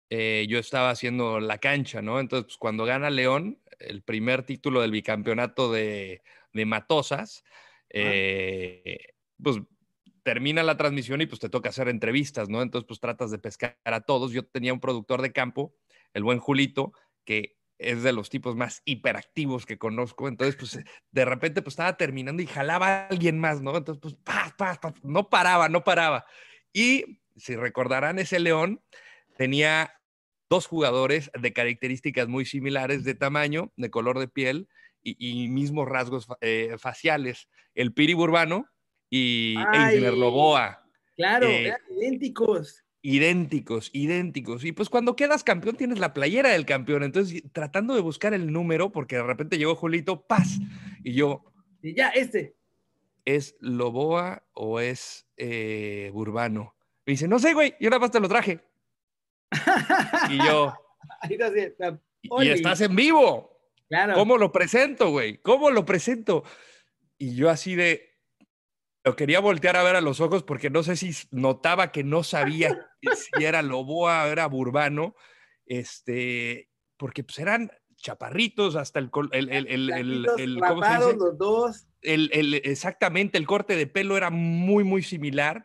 Eh, yo estaba haciendo la cancha, ¿no? Entonces, pues, cuando gana León, el primer título del bicampeonato de, de Matosas, eh, pues termina la transmisión y pues te toca hacer entrevistas, ¿no? Entonces, pues tratas de pescar a todos. Yo tenía un productor de campo, el buen Julito, que es de los tipos más hiperactivos que conozco. Entonces, pues de repente, pues estaba terminando y jalaba a alguien más, ¿no? Entonces, pues, paz, paz, paz, no paraba, no paraba. Y si recordarán, ese león tenía dos jugadores de características muy similares de tamaño, de color de piel y, mismos rasgos eh, faciales. El Piri Burbano y Eisner Loboa. Claro, eh, idénticos idénticos, idénticos. Y pues cuando quedas campeón tienes la playera del campeón. Entonces, tratando de buscar el número, porque de repente llegó Julito, paz. Y yo. Y ya, este. ¿Es Loboa o es eh, Burbano? Me dice, no sé, güey, yo nada más te lo traje. Y yo. y estás en vivo. Claro. ¿Cómo lo presento, güey? ¿Cómo lo presento? Y yo así de, lo quería voltear a ver a los ojos porque no sé si notaba que no sabía si era Loboa o era Burbano, este, porque pues eran chaparritos hasta el, el, el, el, los dos. Exactamente, el corte de pelo era muy, muy similar.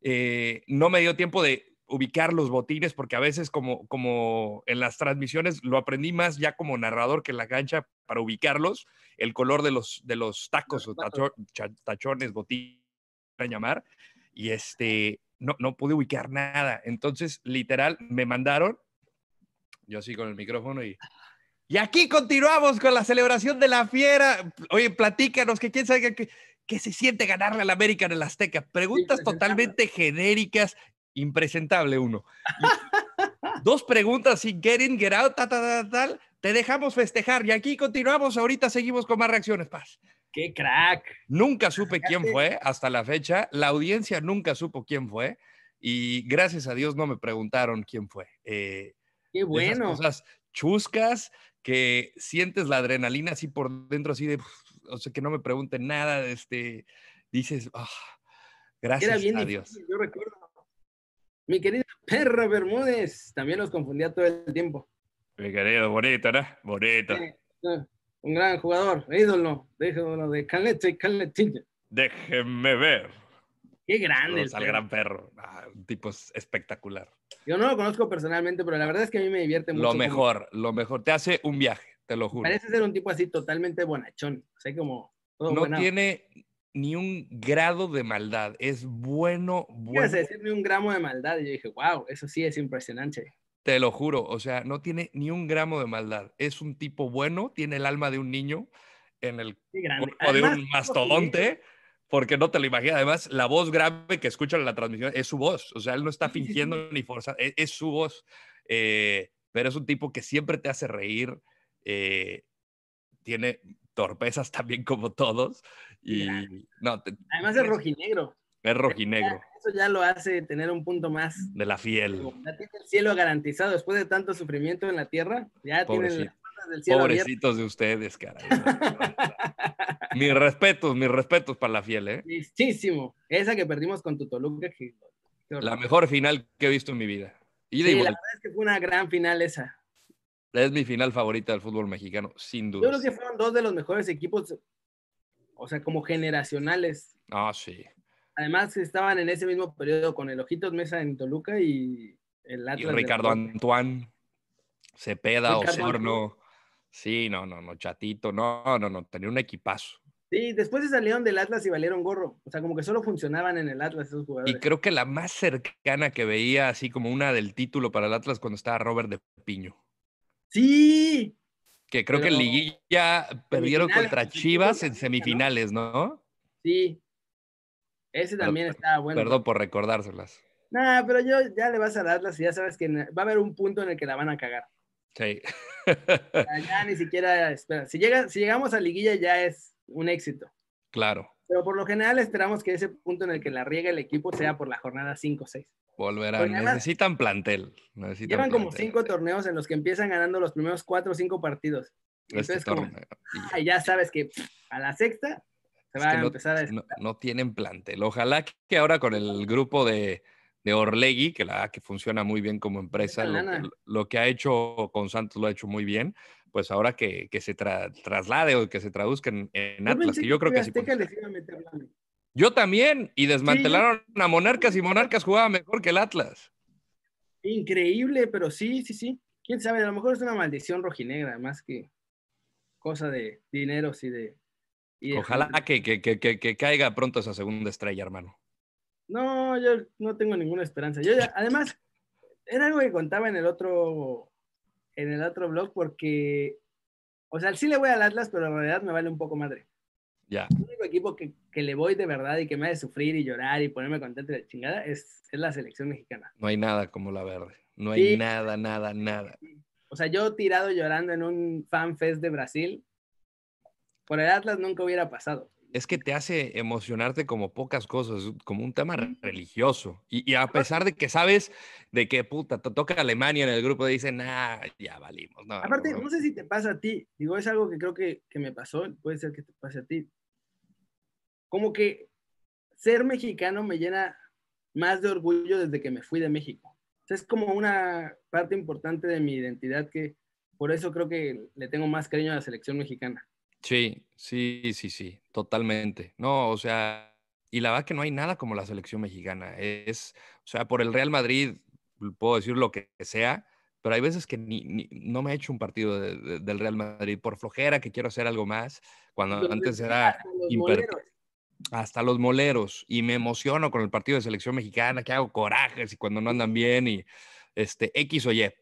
Eh, no me dio tiempo de ubicar los botines porque a veces como, como en las transmisiones lo aprendí más ya como narrador que en la cancha para ubicarlos, el color de los, de los tacos o tachones, botines, a llamar, y este, no, no pude ubicar nada. Entonces, literal, me mandaron, yo así con el micrófono y... Y aquí continuamos con la celebración de la fiera. Oye, platícanos, que quién sabe qué, se siente ganarle al América en el Azteca. Preguntas totalmente genéricas impresentable uno. dos preguntas sin get in, get out, tal, tal, tal, te dejamos festejar y aquí continuamos, ahorita seguimos con más reacciones, Paz. ¡Qué crack! Nunca supe quién fue hasta la fecha, la audiencia nunca supo quién fue y gracias a Dios no me preguntaron quién fue. Eh, ¡Qué bueno! cosas chuscas que sientes la adrenalina así por dentro, así de, o sea, que no me pregunten nada, este, dices, ah, gracias a Dios. yo recuerdo mi querido Perro Bermúdez, también los confundía todo el tiempo. Mi querido, bonito, ¿no? Bonito. un gran jugador, ídolo, ídolo de Calete y Caletilla. Déjenme ver. Qué grande. el al gran perro. Ah, un tipo espectacular. Yo no lo conozco personalmente, pero la verdad es que a mí me divierte mucho. Lo mejor, lo mejor. Te hace un viaje, te lo juro. Parece ser un tipo así totalmente bonachón. O sea, como. no tiene ni un grado de maldad. Es bueno, bueno. decir ni un gramo de maldad. Y yo dije, wow, eso sí es impresionante. Te lo juro, o sea, no tiene ni un gramo de maldad. Es un tipo bueno, tiene el alma de un niño en el cuerpo de un mastodonte, porque no te lo imaginas. Además, la voz grave que escuchan en la transmisión es su voz. O sea, él no está fingiendo ni forzando, es, es, su voz. Eh, pero es un tipo que siempre te hace reír. Eh, tiene torpezas también como todos. Y no, Además es rojinegro. Es rojinegro. Eso ya lo hace tener un punto más. De la fiel. Ya tiene el cielo garantizado. Después de tanto sufrimiento en la tierra, ya tienen las puertas del cielo Pobrecitos de ustedes, caray. mis respetos, mis respetos para la fiel, ¿eh? Muchísimo. Esa que perdimos con tu Toluca. Que... La mejor final que he visto en mi vida. Y sí, la verdad es que fue una gran final esa. Es mi final favorita del fútbol mexicano, sin duda. Yo creo que fueron dos de los mejores equipos, o sea, como generacionales. Ah, sí. Además, estaban en ese mismo periodo con el Ojitos Mesa en Toluca y el Atlas. Y Ricardo Antoine, Cepeda, Osorno. Sí, no, no, no, Chatito, no, no, no, tenía un equipazo. Sí, después se salieron del Atlas y valieron gorro. O sea, como que solo funcionaban en el Atlas esos jugadores. Y creo que la más cercana que veía, así como una del título para el Atlas, cuando estaba Robert de Piño. Sí. Que creo que Liguilla perdieron contra Chivas en semifinales, ¿no? Sí. Ese también estaba bueno. Perdón por recordárselas. Nah, pero yo ya le vas a Atlas y ya sabes que va a haber un punto en el que la van a cagar. Sí. ya ni siquiera espera. Si, llega, si llegamos a liguilla ya es un éxito. Claro. Pero por lo general esperamos que ese punto en el que la riega el equipo sea por la jornada 5 o 6. Volverán. necesitan plantel. llevan como cinco torneos en los que empiezan ganando los primeros cuatro o cinco partidos. Este Entonces, como, ya sabes que a la sexta se va a empezar a... No, no, tienen plantel. Ojalá que ahora con el grupo de, de Orlegui, que la que funciona muy bien como empresa, lo, que ha hecho con Santos lo ha hecho muy bien, pues ahora que, que se traslade o que se traduzca en, Atlas, que yo creo que, sí. Yo también, y desmantelaron a Monarcas y Monarcas jugaba mejor que el Atlas. Increíble, pero sí, sí, sí. Quién sabe, a lo mejor es una maldición rojinegra, más que cosa de dineros y de. Ojalá que, que, que, que, caiga pronto esa segunda estrella, hermano. No, yo no tengo ninguna esperanza. Yo además, era algo que contaba en el otro, en el otro blog, porque, o sea, sí le voy al Atlas, pero en realidad me vale un poco madre. Ya. El único equipo que, que, le voy de verdad y que me hace sufrir y llorar y ponerme contento de chingada es, es la selección mexicana. No hay nada como la verde. No hay nada, nada, nada. O sea, yo tirado llorando en un fan fest de Brasil, por el Atlas nunca hubiera pasado es que te hace emocionarte como pocas cosas, como un tema religioso. Y, a pesar de que sabes de qué puta, te toca Alemania en el grupo, dicen, ah, ya valimos. No, Aparte, no, sé si te pasa a ti, digo, es algo que creo que, que me pasó, puede ser que te pase a ti. Como que ser mexicano me llena más de orgullo desde que me fui de México. es como una parte importante de mi identidad que por eso creo que le tengo más cariño a la selección mexicana. Sí, sí, sí, sí, totalmente. No, o sea, y la verdad que no hay nada como la selección mexicana. Es, o sea, por el Real Madrid puedo decir lo que sea, pero hay veces que ni, no me he hecho un partido del Real Madrid por flojera, que quiero hacer algo más, cuando antes era hasta los moleros y me emociono con el partido de selección mexicana, que hago corajes y cuando no andan bien y este X o Y,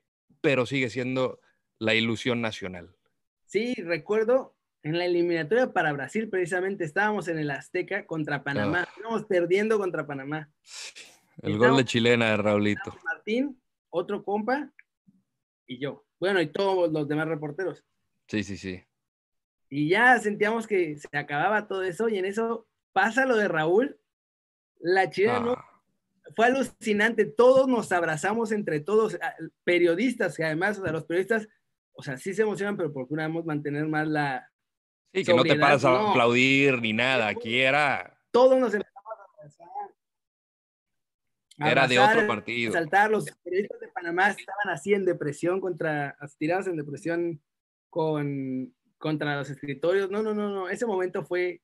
pero sigue siendo la ilusión nacional. Sí, recuerdo en la eliminatoria para Brasil, precisamente estábamos en el Azteca contra Panamá. Ah. Estábamos perdiendo contra Panamá. El gol de chilena de Raulito. Martín, otro compa y yo. Bueno, y todos los demás reporteros. Sí, sí, sí. Y ya sentíamos que se acababa todo eso y en eso pasa lo de Raúl. La chilena ah. fue alucinante. Todos nos abrazamos entre todos, periodistas, que además, o sea, los periodistas, o sea, sí se emocionan, pero procuramos mantener más la, Sí, que no te paras a aplaudir ni nada. Aquí era. Todos nos empezamos a abrazar. Era de otro partido. Saltar, los periodistas de Panamá estaban así en depresión contra, tirados en depresión con, contra los escritorios. No, no, no, no. Ese momento fue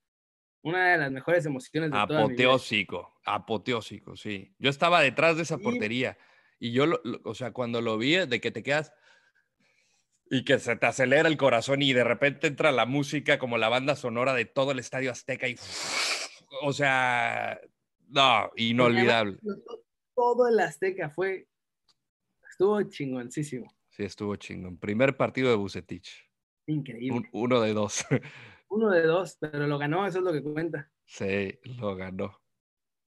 una de las mejores emociones de apoteósico, toda mi vida. apoteósico, sí. Yo estaba detrás de esa portería y yo, o sea, cuando lo vi, de que te quedas, y que se te acelera el corazón y de repente entra la música como la banda sonora de todo el estadio Azteca y o sea, no, inolvidable. Todo el Azteca fue estuvo chingoncísimo. Sí, estuvo chingón. Primer partido de Bucetich. Increíble. uno de dos. Uno de dos, pero lo ganó, eso es lo que cuenta. Sí, lo ganó.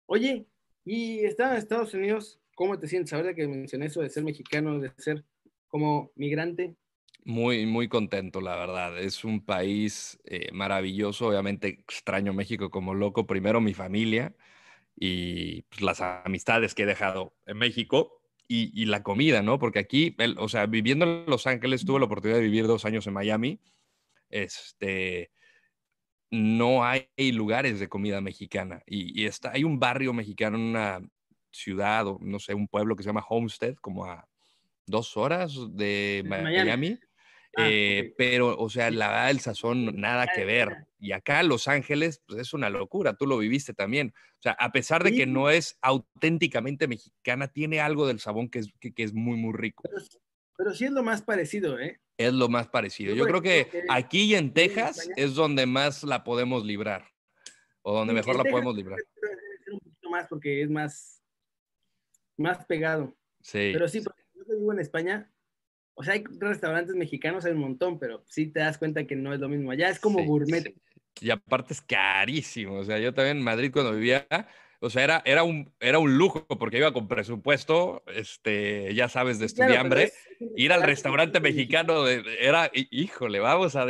Oye, y estaba en Estados Unidos, ¿cómo te sientes? Ahora que mencioné eso de ser mexicano, de ser como migrante. Muy, muy contento, la verdad. Es un país eh, maravilloso. Obviamente extraño México como loco. Primero mi familia y pues, las amistades que he dejado en México y, la comida, ¿no? Porque aquí, o sea, viviendo en Los Ángeles, tuve la oportunidad de vivir dos años en Miami. Este, no hay lugares de comida mexicana y, está, hay un barrio mexicano en una ciudad o no sé, un pueblo que se llama Homestead, como a dos horas de Miami. Ah, eh, pero, o sea, la verdad, el sazón, nada que ver. Y acá Los Ángeles, pues es una locura, tú lo viviste también. O sea, a pesar de que no es auténticamente mexicana, tiene algo del sabón que es, que, es muy, muy rico. Pero, sí es lo más parecido, ¿eh? Es lo más parecido. Yo, creo que, aquí y en Texas es donde más la podemos librar, o donde mejor la podemos librar. Un poquito más porque es más, más pegado. Sí. Pero sí, porque yo vivo en España, o sea, hay restaurantes mexicanos, hay un montón, pero sí te das cuenta que no es lo mismo. Allá es como gourmet. Y aparte es carísimo. O sea, yo también en Madrid cuando vivía, o sea, era, era, un, era un lujo porque iba con presupuesto, este, ya sabes, de estudiambre. ir al restaurante mexicano era, híjole, vamos a...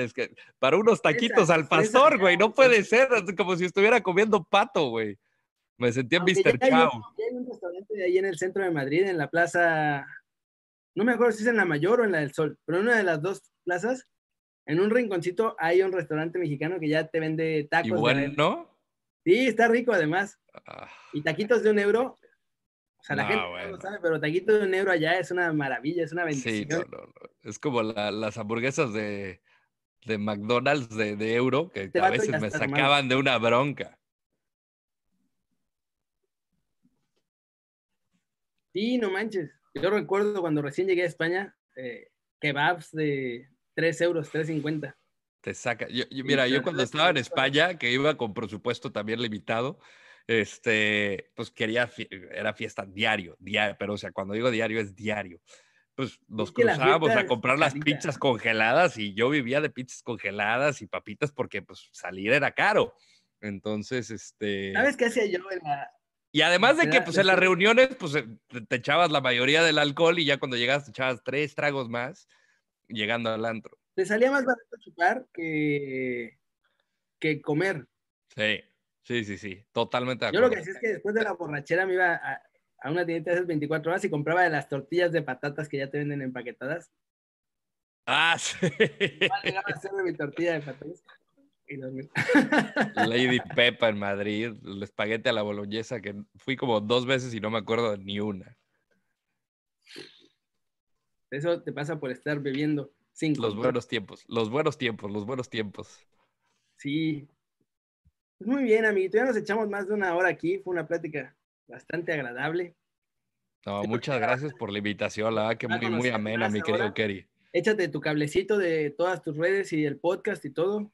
para unos taquitos al pastor, güey, no puede ser, como si estuviera comiendo pato, güey. Me sentía en Mr. Chow. Hay un restaurante ahí en el centro de Madrid, en la plaza no me acuerdo si es en la Mayor o en la del Sol, pero en una de las dos plazas, en un rinconcito hay un restaurante mexicano que ya te vende tacos. ¿Y bueno? Sí, está rico además. Ah. Y taquitos de un euro. O sea, la gente no lo sabe, pero taquitos de un euro allá es una maravilla, es una bendición. Sí, no, no, no. Es como las hamburguesas de, de McDonald's de, de, euro que a veces me sacaban de una bronca. Sí, no manches. Yo recuerdo cuando recién llegué a España, eh, kebabs de 3 euros, 3.50. Te saca. Yo, mira, yo cuando estaba en España, que iba con presupuesto también limitado, este, pues quería, era fiesta diario, diario, pero o sea, cuando digo diario es diario. Pues nos cruzábamos a comprar las pizzas congeladas y yo vivía de pizzas congeladas y papitas porque pues salir era caro. Entonces, este... ¿Sabes qué hacía yo en la, y además de que pues en las reuniones pues eh, te echabas la mayoría del alcohol y ya cuando llegabas te echabas tres tragos más llegando al antro. Te salía más barato chupar que, que comer. Sí, sí, sí, sí, totalmente Yo lo que hacía es que después de la borrachera me iba a, a una tienda de esas 24 horas y compraba de las tortillas de patatas que ya te venden empaquetadas. Ah, sí. Llegaba a hacerme mi tortilla de patatas. Lady Pepa en Madrid, el espaguete a la boloñesa, que fui como dos veces y no me acuerdo ni una. Eso te pasa por estar bebiendo cinco. Los buenos tiempos, los buenos tiempos, los buenos tiempos. Sí. Pues muy bien, amiguito. Ya nos echamos más de una hora aquí. Fue una plática bastante agradable. No, muchas gracias por la invitación. La verdad que muy, muy amena, mi querido Kerry. Échate tu cablecito de todas tus redes y el podcast y todo.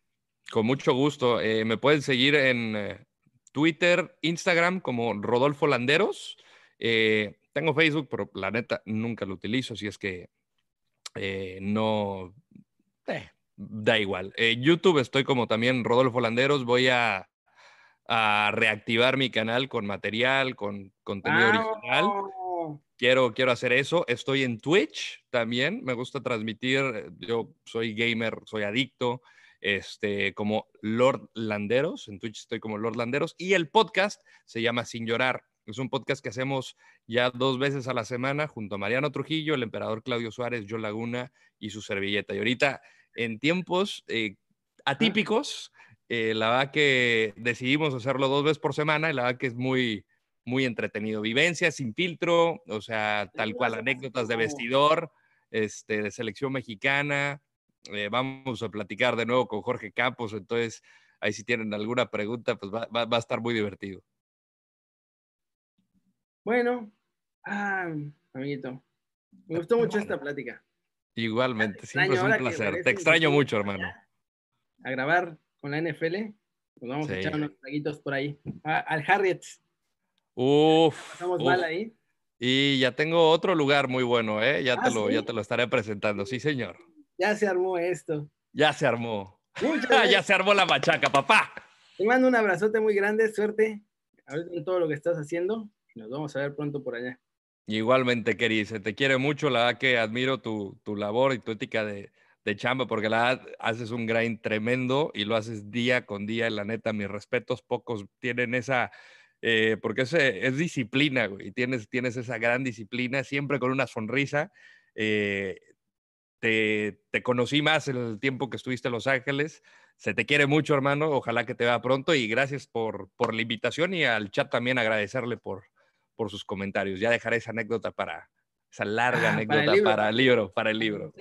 Con mucho gusto. Eh, me pueden seguir en eh, Twitter, Instagram como Rodolfo Landeros. Eh, tengo Facebook, pero la neta nunca lo utilizo, así es que no... da igual. En YouTube estoy como también Rodolfo Landeros. Voy a, reactivar mi canal con material, con contenido original. Quiero, quiero hacer eso. Estoy en Twitch también. Me gusta transmitir. Yo soy gamer, soy adicto este, como Lord Landeros. En Twitch estoy como Lord Landeros. Y el podcast se llama Sin Llorar. Es un podcast que hacemos ya dos veces a la semana junto a Mariano Trujillo, el emperador Claudio Suárez, Joe Laguna y su servilleta. Y ahorita, en tiempos eh, atípicos, eh, la verdad que decidimos hacerlo dos veces por semana y la verdad que es muy, muy entretenido. Vivencias sin filtro, o sea, tal cual, anécdotas de vestidor, este, de selección mexicana, eh, vamos a platicar de nuevo con Jorge Campos, entonces ahí si tienen alguna pregunta, pues va, a estar muy divertido. Bueno, ah, amiguito, me gustó mucho esta plática. Igualmente, siempre es un placer. Te extraño mucho, hermano. A grabar con la NFL, nos vamos a echar unos traguitos por ahí. al Harriet. Uf. Pasamos mal ahí. Y ya tengo otro lugar muy bueno, ¿eh? Ya, te, ah, lo, ya te lo estaré presentando. Sí, señor. Ya se armó esto. Ya se armó. ya se armó la machaca, papá. Te mando un abrazote muy grande, suerte en todo lo que estás haciendo. Nos vamos a ver pronto por allá. Igualmente, Keri, se te quiere mucho, la verdad que admiro tu, tu labor y tu ética de, de chamba, porque la verdad haces un grind tremendo y lo haces día con día, la neta, mis respetos, pocos tienen esa, eh, porque es, es disciplina, güey, tienes, tienes esa gran disciplina, siempre con una sonrisa. Eh, te, te, conocí más en el tiempo que estuviste en Los Ángeles. Se te quiere mucho, hermano. Ojalá que te vea pronto y gracias por, por la invitación y al chat también agradecerle por, por sus comentarios. Ya dejaré esa anécdota para, esa larga ah, anécdota para el, libro, para el libro.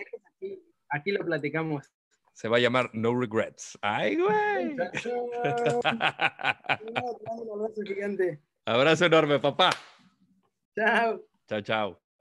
Aquí, lo platicamos. Se va a llamar No Regrets. ¡Ay, güey! un abrazo gigante. Abrazo enorme, papá. Chao. Chao, chao.